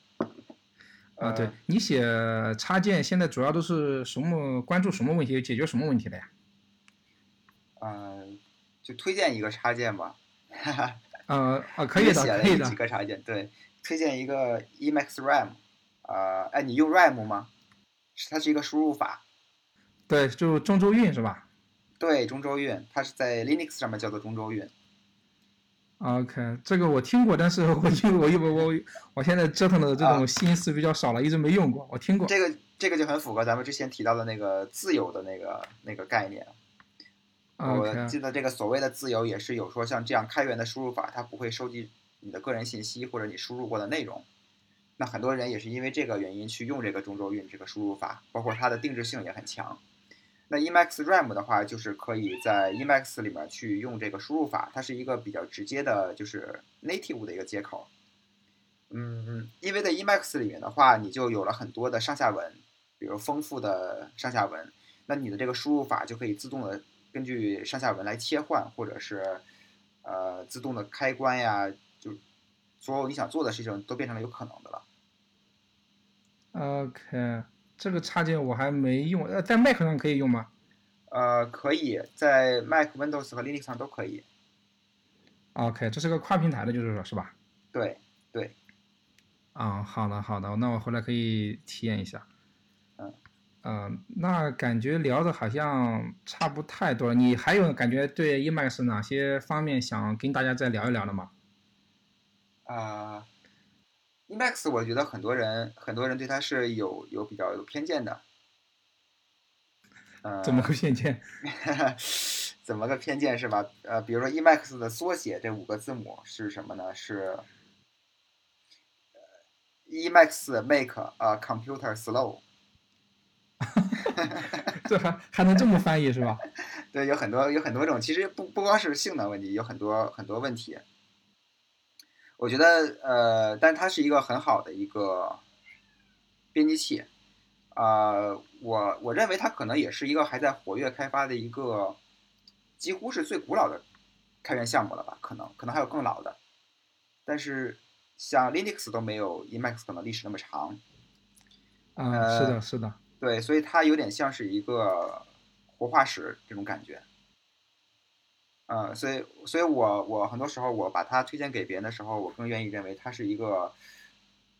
啊，对你写插件，现在主要都是什么？关注什么问题？解决什么问题的呀？嗯。就推荐一个插件吧，哈哈。呃啊，可以的，可以的。几个插件，对，推荐一个 Emacs RAM，呃，哎，你用 RAM 吗？是它是一个输入法。对，就中州韵是吧？对，中州韵，它是在 Linux 上面叫做中州韵。OK，这个我听过，但是我因为我因为我我现在折腾的这种心思比较少了，一直没用过。我听过。这个这个就很符合咱们之前提到的那个自由的那个那个概念。我记得这个所谓的自由也是有说像这样开源的输入法，它不会收集你的个人信息或者你输入过的内容。那很多人也是因为这个原因去用这个中州运这个输入法，包括它的定制性也很强。那 Emacs RAM 的话，就是可以在 Emacs 里面去用这个输入法，它是一个比较直接的，就是 native 的一个接口。嗯，因为在 Emacs 里面的话，你就有了很多的上下文，比如丰富的上下文，那你的这个输入法就可以自动的根据上下文来切换，或者是呃自动的开关呀，就所有你想做的事情都变成了有可能的了。OK，这个插件我还没用，呃，在 Mac 上可以用吗？呃，可以在 Mac、Windows 和 Linux 上都可以。OK，这是个跨平台的，就是说，是吧？对，对。啊，好的，好的，那我回来可以体验一下。嗯，嗯，那感觉聊的好像差不太多了。你还有感觉对 Emacs 哪些方面想跟大家再聊一聊的吗？啊。Emacs，我觉得很多人很多人对它是有有比较有偏见的。呃，怎么个偏见？怎么个偏见是吧？呃，比如说 Emacs 的缩写这五个字母是什么呢？是 Emacs make a computer slow。这还还能这么翻译是吧？对，有很多有很多种，其实不不光是性能问题，有很多很多问题。我觉得，呃，但它是一个很好的一个编辑器，啊，我我认为它可能也是一个还在活跃开发的一个，几乎是最古老的开源项目了吧？可能可能还有更老的，但是像 Linux 都没有 Emacs 可能历史那么长。啊，是的，是的，对，所以它有点像是一个活化石这种感觉。嗯，所以，所以我我很多时候我把它推荐给别人的时候，我更愿意认为它是一个，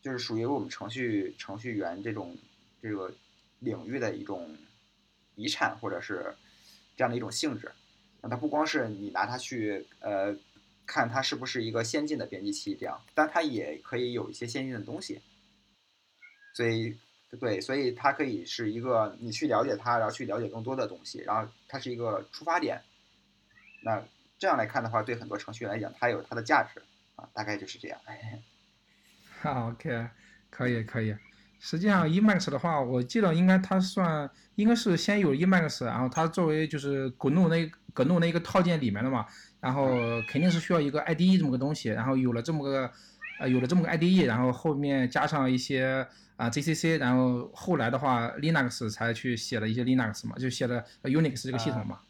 就是属于我们程序程序员这种这个领域的一种遗产，或者是这样的一种性质。那它不光是你拿它去呃看它是不是一个先进的编辑器这样，但它也可以有一些先进的东西。所以，对，所以它可以是一个你去了解它，然后去了解更多的东西，然后它是一个出发点。那这样来看的话，对很多程序员来讲，它有它的价值啊，大概就是这样。好，OK，可以可以。实际上，Emacs 的话，我记得应该它算应该是先有 Emacs，然后它作为就是 GNU 那 GNU 那一个套件里面的嘛，然后肯定是需要一个 IDE 这么个东西，然后有了这么个呃有了这么个 IDE，然后后面加上一些啊 GCC，然后后来的话 Linux 才去写了一些 Linux 嘛，就写了 Unix 这个系统嘛。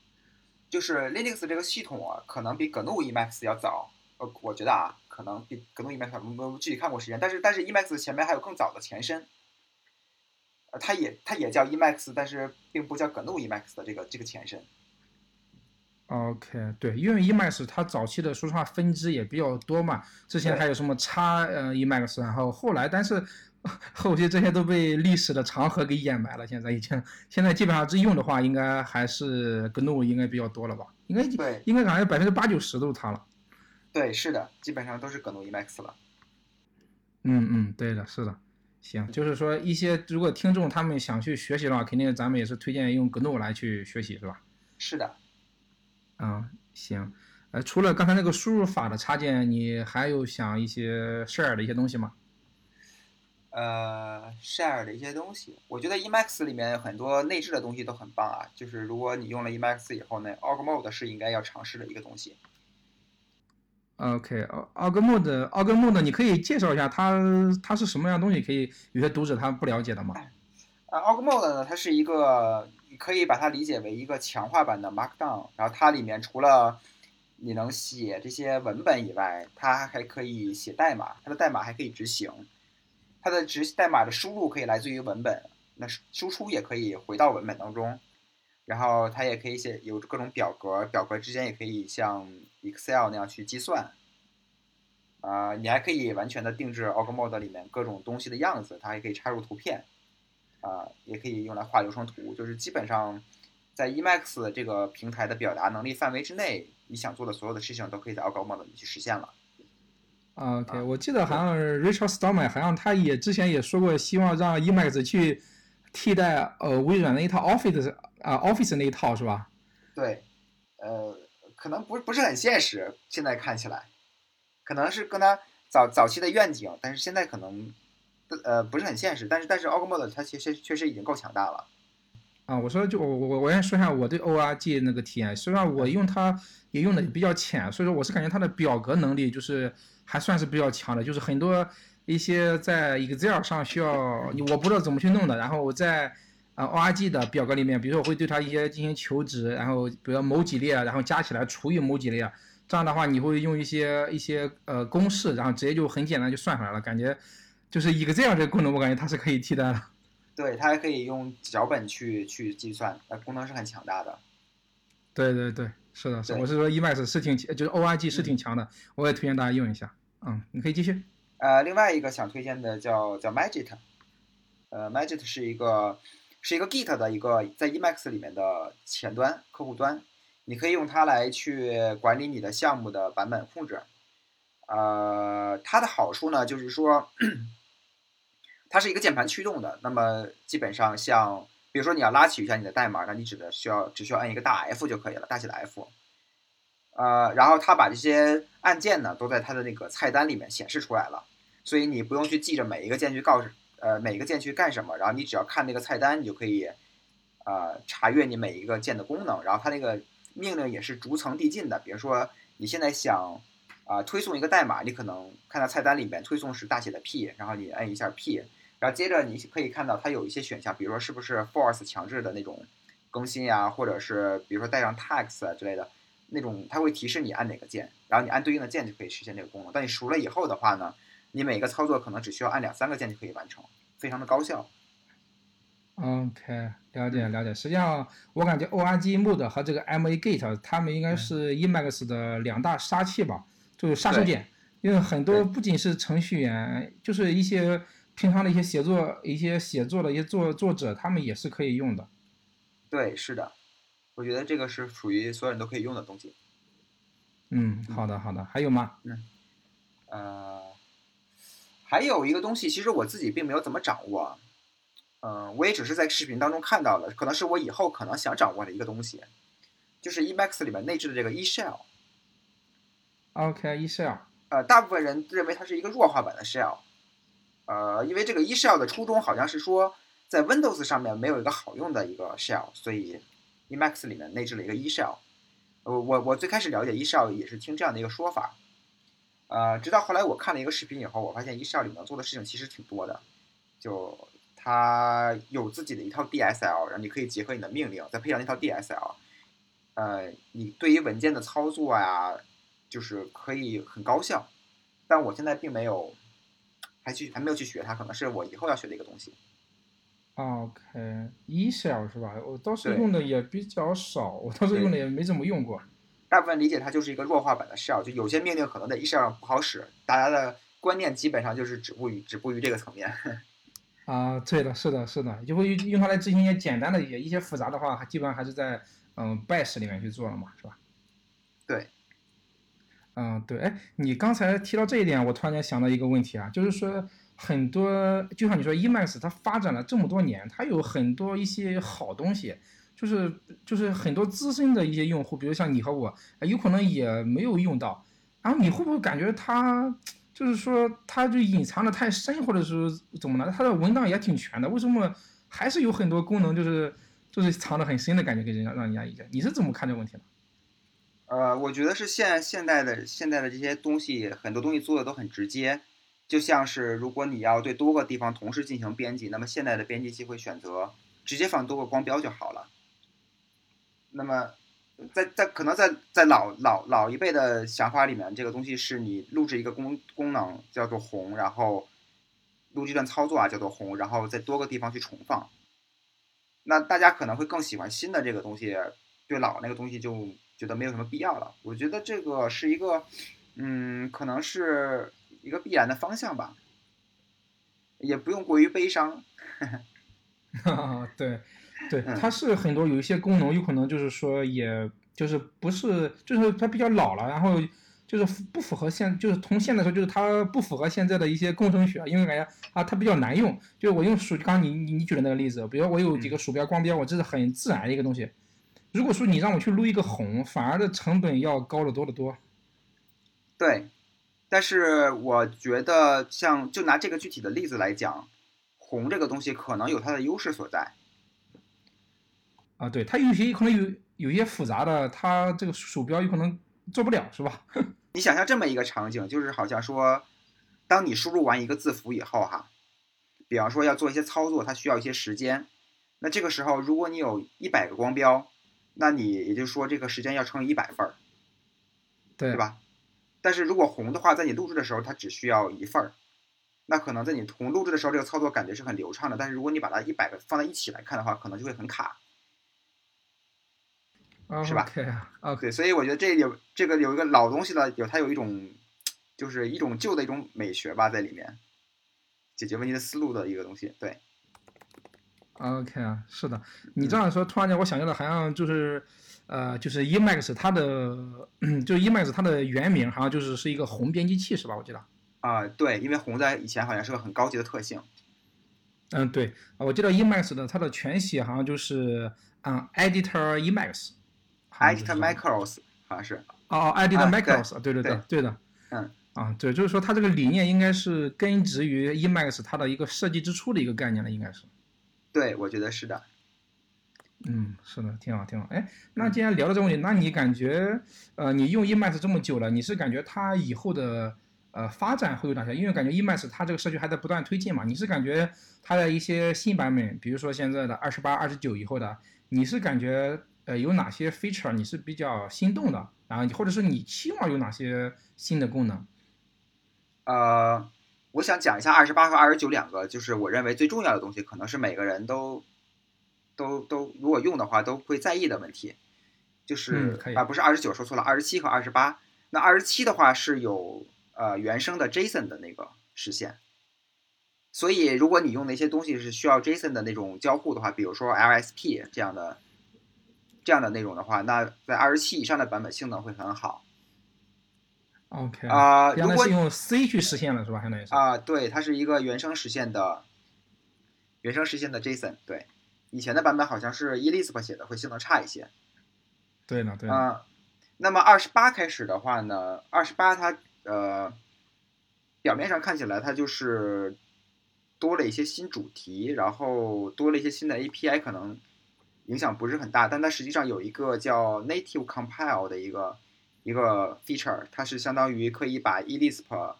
就是 Linux 这个系统啊，可能比 GNU Emacs 要早。呃，我觉得啊，可能比 GNU Emacs 没具体看过时间，但是但是 Emacs 前面还有更早的前身。呃，它也它也叫 Emacs，但是并不叫 GNU Emacs 的这个这个前身。OK，对，因为 Emacs 它早期的说实话分支也比较多嘛，之前还有什么叉呃 Emacs，然后后来但是。后期这些都被历史的长河给掩埋了，现在已经，现在基本上这用的话，应该还是 GNU 应该比较多了吧？应该对，应该感觉百分之八九十都是它了。对，是的，基本上都是 GNU Emacs 了。嗯嗯，对的，是的。行，就是说一些如果听众他们想去学习的话，肯定咱们也是推荐用 GNU 来去学习，是吧？是的。嗯，行。呃，除了刚才那个输入法的插件，你还有想一些 share 的一些东西吗？呃，share 的一些东西，我觉得 Emacs 里面很多内置的东西都很棒啊。就是如果你用了 Emacs 以后呢，Org Mode 是应该要尝试的一个东西。OK，Org Mode，Org Mode，你可以介绍一下它它是什么样东西？可以有些读者他不了解的吗？啊，Org Mode 呢，它是一个，你可以把它理解为一个强化版的 Markdown。然后它里面除了你能写这些文本以外，它还可以写代码，它的代码还可以执行。它的执代码的输入可以来自于文本，那输出也可以回到文本当中，然后它也可以写有各种表格，表格之间也可以像 Excel 那样去计算。啊，你还可以完全的定制 Org Mode 里面各种东西的样子，它还可以插入图片，啊，也可以用来画流程图，就是基本上在 Emacs 这个平台的表达能力范围之内，你想做的所有的事情都可以在 Org Mode 里去实现了。OK，我记得好像 Richard Stallman 好像他也之前也说过，希望让 Emacs 去替代呃微软那一套 Office 啊 Office 那一套是吧？对，呃，可能不不是很现实。现在看起来，可能是跟他早早期的愿景，但是现在可能呃不是很现实。但是但是 Aug Mode 它其实确实已经够强大了。啊，我说就我我我先说一下我对 org 那个体验。实际上我用它也用的比较浅，所以说我是感觉它的表格能力就是还算是比较强的，就是很多一些在 Excel 上需要我不知道怎么去弄的，然后我在啊 org 的表格里面，比如说我会对它一些进行求值，然后比如某几列，然后加起来除以某几列，这样的话你会用一些一些呃公式，然后直接就很简单就算出来了，感觉就是 Excel 这功能，我感觉它是可以替代的。对，它还可以用脚本去去计算，那，功能是很强大的。对对对，是的，是，我是说 Emacs 是挺，就是 org 是挺强的，我也推荐大家用一下。嗯，你可以继续。呃，另外一个想推荐的叫叫 Magit，呃，Magit 是一个是一个 Git 的一个在 Emacs 里面的前端客户端，你可以用它来去管理你的项目的版本控制。呃，它的好处呢，就是说。它是一个键盘驱动的，那么基本上像，比如说你要拉取一下你的代码，那你只的需要只需要按一个大 F 就可以了，大写的 F。呃，然后它把这些按键呢都在它的那个菜单里面显示出来了，所以你不用去记着每一个键去告诉，呃，每一个键去干什么，然后你只要看那个菜单，你就可以，呃，查阅你每一个键的功能，然后它那个命令也是逐层递进的，比如说你现在想啊推送一个代码，你可能看到菜单里面推送是大写的 P，然后你按一下 P。然后接着你可以看到它有一些选项，比如说是不是 force 强制的那种更新呀，或者是比如说带上 tags 啊之类的那种，它会提示你按哪个键，然后你按对应的键就可以实现这个功能。但你熟了以后的话呢，你每个操作可能只需要按两三个键就可以完成，非常的高效。OK，了解了解。实际上我感觉 org mode 和这个 MAGate 它们应该是 Emacs 的两大杀器吧，就是杀手锏。因为很多不仅是程序员，就是一些。平常的一些写作、一些写作的一些作作者，他们也是可以用的。对，是的，我觉得这个是属于所有人都可以用的东西。嗯，好的，好的，还有吗？嗯，呃，还有一个东西，其实我自己并没有怎么掌握，嗯，我也只是在视频当中看到了，可能是我以后可能想掌握的一个东西，就是 Emacs 里面内置的这个 eShell。OK，eShell。呃，大部分人认为它是一个弱化版的 Shell。呃，因为这个 eShell 的初衷好像是说，在 Windows 上面没有一个好用的一个 shell，所以 Emacs 里面内置了一个 eShell。呃，我我最开始了解 eShell 也是听这样的一个说法，呃，直到后来我看了一个视频以后，我发现 eShell 里面做的事情其实挺多的，就它有自己的一套 DSL，然后你可以结合你的命令，再配上那套 DSL，呃，你对于文件的操作呀，就是可以很高效，但我现在并没有。还去还没有去学它，可能是我以后要学的一个东西。OK，eShell 是吧？我倒是用的也比较少，我倒是用的也没怎么用过。大部分理解它就是一个弱化版的 shell，就有些命令可能在 eShell 上不好使。大家的观念基本上就是止步于止步于这个层面。啊，对的，是的，是的，就会用它来执行一些简单的一些一些复杂的话，基本上还是在嗯 Bash 里面去做了嘛，是吧？对。嗯，对，哎，你刚才提到这一点，我突然间想到一个问题啊，就是说很多，就像你说，e-max 它发展了这么多年，它有很多一些好东西，就是就是很多资深的一些用户，比如像你和我，有可能也没有用到，然后你会不会感觉它就是说它就隐藏的太深，或者是怎么了？它的文档也挺全的，为什么还是有很多功能就是就是藏的很深的感觉给人家让人家一解？你是怎么看这个问题的？呃，我觉得是现现代的现在的这些东西，很多东西做的都很直接，就像是如果你要对多个地方同时进行编辑，那么现在的编辑器会选择直接放多个光标就好了。那么，在在可能在在老老老一辈的想法里面，这个东西是你录制一个功功能叫做红，然后录这段操作啊叫做红，然后在多个地方去重放。那大家可能会更喜欢新的这个东西，对老那个东西就。觉得没有什么必要了，我觉得这个是一个，嗯，可能是一个必然的方向吧，也不用过于悲伤。对，对，它是很多有一些功能，有可能就是说，也就是不是，就是它比较老了，然后就是不符合现，就是从现在说，就是它不符合现在的一些工程学，因为感觉啊，它比较难用。就是我用鼠，刚你你举的那个例子，比如我有几个鼠标光标，我这是很自然的一个东西。如果说你让我去录一个红，反而的成本要高得多得多。对，但是我觉得像就拿这个具体的例子来讲，红这个东西可能有它的优势所在。啊，对，它有些可能有有一些复杂的，它这个鼠标有可能做不了，是吧？你想象这么一个场景，就是好像说，当你输入完一个字符以后，哈，比方说要做一些操作，它需要一些时间。那这个时候，如果你有一百个光标，那你也就是说这个时间要乘以一百份儿，对对？吧？但是如果红的话，在你录制的时候，它只需要一份儿，那可能在你红录制的时候，这个操作感觉是很流畅的。但是如果你把它一百个放在一起来看的话，可能就会很卡。是吧？OK 所以我觉得这有这个有一个老东西的，有它有一种，就是一种旧的一种美学吧，在里面解决问题的思路的一个东西。对，OK 啊，是的，你这样说，突然间我想起来，好像就是，呃，就是 Emacs 它的，就是 Emacs 它的原名好像就是是一个红编辑器，是吧？我记得。啊、对，因为红在以前好像是个很高级的特性。嗯，对，啊我记得 Emacs 的它的全写好像就是嗯 Editor Emacs。好像就是 Editor 这样 Macros 好像是，哦，Editor 啊 Macros，对对对对的。嗯。啊，对，就是说它这个理念应该是根植于 Emacs 它的一个设计之初的一个概念了，应该是。对，我觉得是的。嗯，是的，挺好，挺好。哎，那既然聊到这个问题，那你感觉，呃，你用 Emacs 这么久了，你是感觉它以后的呃发展会有哪些？因为感觉 Emacs 它这个社区还在不断推进嘛，你是感觉它的一些新版本，比如说现在的二十八、二十九以后的，你是感觉呃有哪些 feature 你是比较心动的？然后或者是你期望有哪些新的功能？呃，我想讲一下二十八和二十九两个，就是我认为最重要的东西，可能是每个人都都都如果用的话都会在意的问题，就是啊，不是二十九说错了，二十七和二十八。那二十七的话是有呃原生的 JSON 的那个实现，所以如果你用的一些东西是需要 JSON 的那种交互的话，比如说 LSP 这样的这样的内容的话，那在二十七以上的版本性能会很好 OK 啊、如果是用 C 去实现了是吧？相当于是。啊、对，它是一个原生实现的，原生实现的 JSON。对，以前的版本好像是 Elizabeth 写的，会性能差一些。对呢，对呢。啊、那么二十八开始的话呢，二十八它呃，表面上看起来它就是多了一些新主题，然后多了一些新的 API，可能影响不是很大，但它实际上有一个叫 Native Compile 的一个一个 feature，它是相当于可以把 e l i s p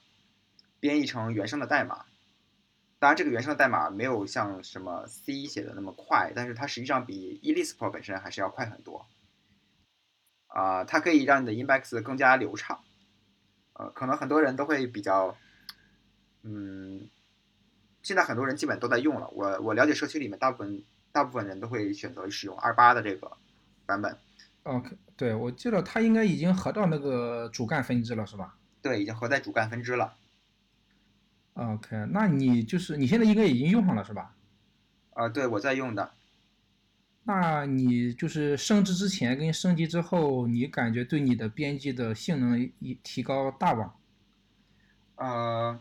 编译成原生的代码。当然，这个原生的代码没有像什么 C 写的那么快，但是它实际上比 e l i s p 本身还是要快很多。啊、它可以让你的 Index 更加流畅。呃，可能很多人都会比较，嗯，现在很多人基本都在用了。我我了解社区里面大部分大部分人都会选择使用二八的这个版本。OK，对，我记得它应该已经合到那个主干分支了，是吧对，已经合在主干分支了。？OK，那你就是你现在应该已经用上了，是吧？啊、对，我在用的。那你就是升级之前跟升级之后，你感觉对你的编辑的性能一提高大吗？呃，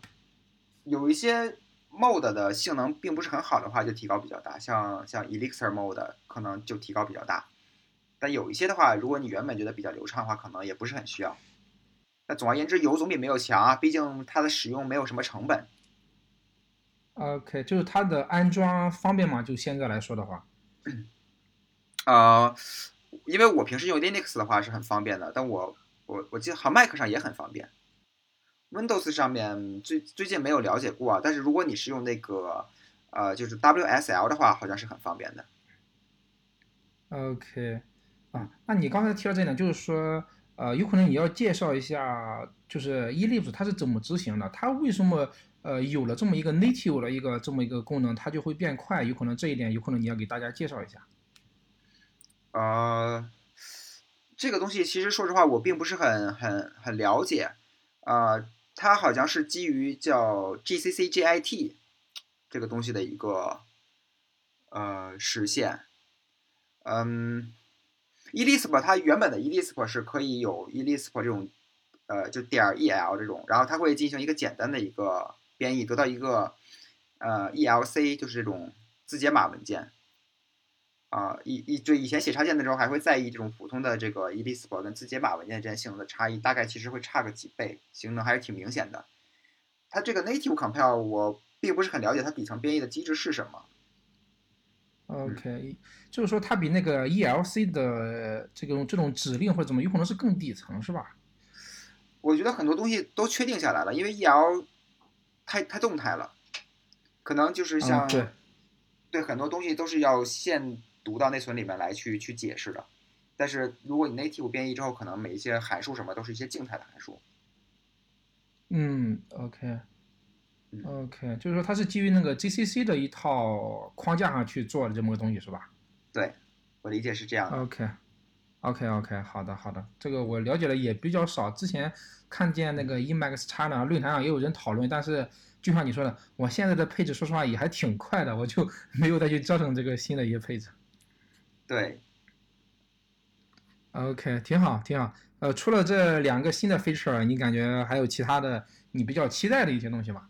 有一些 mode 的性能并不是很好的话，就提高比较大，像像 Elixir mode 可能就提高比较大。但有一些的话，如果你原本觉得比较流畅的话，可能也不是很需要。那总而言之，有总比没有强啊，毕竟它的使用没有什么成本。OK，就是它的安装方便吗？就现在来说的话，呃，因为我平时用 Linux 的话是很方便的，但我我我记得好像 Mac 上也很方便。Windows 上面最最近没有了解过啊，但是如果你是用那个呃就是 WSL 的话，好像是很方便的。OK，啊，那你刚才提到这点，就是说，呃，有可能你要介绍一下，就是 Ellipse 它是怎么执行的，它为什么呃有了这么一个 native 的一个这么一个功能，它就会变快，有可能这一点有可能你要给大家介绍一下。呃，这个东西其实说实话，我并不是很很很了解。呃，它好像是基于叫 GCC JIT 这个东西的一个呃实现。嗯 e l i s p 它原本的 e l i s p 是可以有 e l i s p 这种呃就点 EL 这种，然后它会进行一个简单的一个编译，得到一个呃 ELC 就是这种字节码文件。啊，以以就以前写插件的时候还会在意这种普通的这个 Elixir 跟字节码文件之间性能的差异，大概其实会差个几倍，性能还是挺明显的。它这个 native compile 我并不是很了解它底层编译的机制是什么。OK，就是说它比那个 ELC 的这种这种指令或者怎么有可能是更底层是吧？我觉得很多东西都确定下来了，因为 EL 太太动态了，可能就是像、嗯对对很多东西都是要现读到内存里面来去去解释的。但是如果你 native 编译之后，可能每一些函数什么都是一些静态的函数。嗯，OK。嗯 OK，就是说它是基于那个 GCC 的一套框架上去做的这么个东西是吧对，我理解是这样的。？OK，OK OK，好的好的，这个我了解的也比较少。之前看见那个 Emacs China 论坛上也有人讨论，但是就像你说的，我现在的配置说实话也还挺快的，我就 没有再去折腾这个新的一个配置。对，OK，挺好挺好。呃，除了这两个新的 feature，你感觉还有其他的你比较期待的一些东西吗？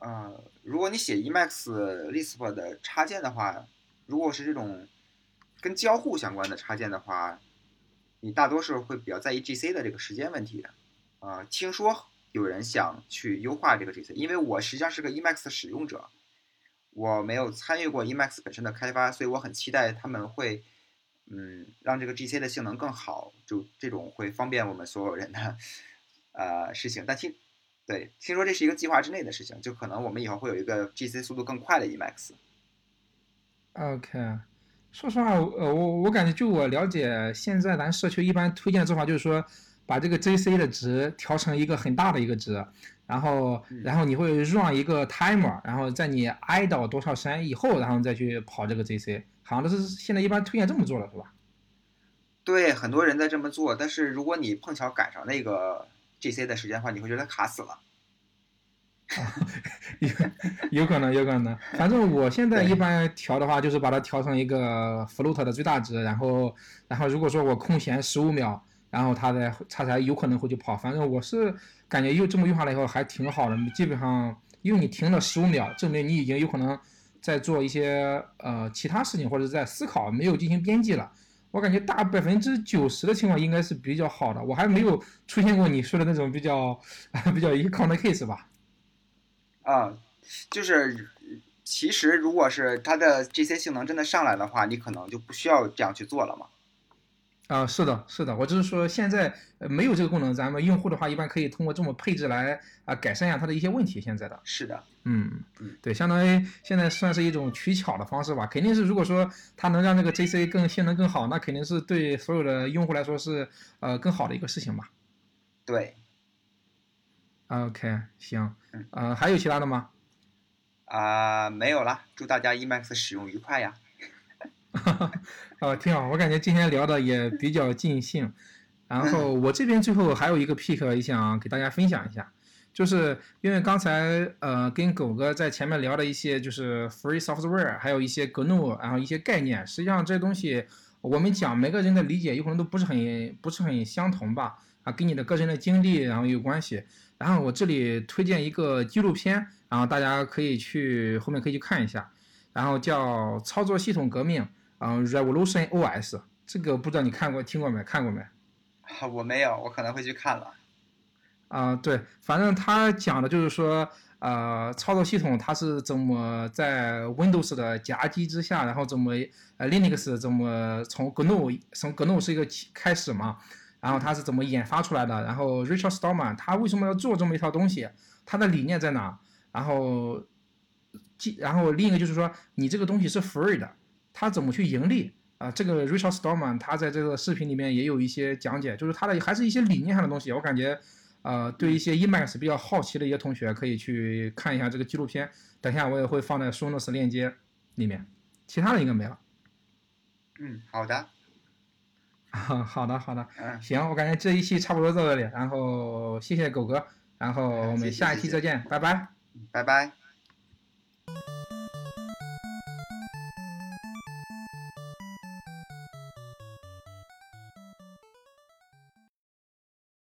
呃，如果你写 Emacs Lisp 的插件的话，如果是这种跟交互相关的插件的话，你大多数会比较在意 GC 的这个时间问题。啊、听说有人想去优化这个 GC，因为我实际上是个 Emacs 的使用者，我没有参与过 Emacs 本身的开发，所以我很期待他们会，嗯，让这个 GC 的性能更好，就这种会方便我们所有人的呃事情。但听对，听说这是一个计划之内的事情，就可能我们以后会有一个 GC 速度更快的 Emacs。OK，说实话，呃，我我感觉就我了解，现在咱社区一般推荐的做法就是说，把这个 JC 的值调成一个很大的一个值，然后嗯然后你会 run 一个 timer，然后在你挨到多少山以后，然后再去跑这个 JC，好像都是现在一般推荐这么做了，是吧？对，很多人在这么做，但是如果你碰巧赶上那个 GC 的时间的话，你会觉得卡死了。有有可能，有可能。反正我现在一般调的话，就是把它调成一个 float 的最大值，然后，然后如果说我空闲十五秒，然后它才它才有可能会去跑。反正我是感觉又这么用下来以后还挺好的，基本上因为你停了十五秒，证明你已经有可能在做一些呃其他事情或者在思考，没有进行编辑了。我感觉大百分之九十的情况应该是比较好的，我还没有出现过你说的那种比较 比较一个 com 的 case 吧。啊、就是其实如果是它的这些性能真的上来的话，你可能就不需要这样去做了嘛。啊、是的，是的，我只是说现在呃没有这个功能，咱们用户的话一般可以通过这么配置来啊、改善一下它的一些问题。现在的，是的，嗯嗯，对，相当于现在算是一种取巧的方式吧。肯定是如果说它能让这个 JC 更性能更好，那肯定是对所有的用户来说是呃更好的一个事情吧。对，OK，行嗯，呃，还有其他的吗？啊、没有了，祝大家 Emacs 使用愉快呀。呃，挺好，我感觉今天聊的也比较尽兴。然后 我这边最后还有一个 pick 也想给大家分享一下，就是因为刚才呃跟狗哥在前面聊的一些就是 free software，还有一些 GNU，然后一些概念，实际上这些东西我们讲每个人的理解有可能都不是很不是很相同吧，啊，跟你的个人的经历然后有关系。然后我这里推荐一个纪录片，然后大家可以去后面可以去看一下，然后叫《操作系统革命》。嗯，Revolution OS 这个不知道你看过听过没？看过没？啊我没有，我可能会去看了。啊、对，反正他讲的就是说，呃，操作系统它是怎么在 Windows 的夹击之下，然后怎么呃 Linux 怎么从 GNU 从 GNU 是一个起开始嘛，然后它是怎么研发出来的，然后 Richard Stallman 他为什么要做这么一套东西，他的理念在哪？然后，既然后另一个就是说，你这个东西是 free 的，它怎么去盈利？啊，这个 Richard Stallman 他在这个视频里面也有一些讲解，就是他的还是一些理念上的东西，我感觉。呃，对一些 Emacs 比较好奇的一些同学，可以去看一下这个纪录片。等一下我也会放在 show notes 链接里面，其他的应该没了。嗯，好的，好的，好的，嗯，行，我感觉这一期差不多到这里，然后谢谢狗哥，然后我们下一期再见，拜拜。拜拜。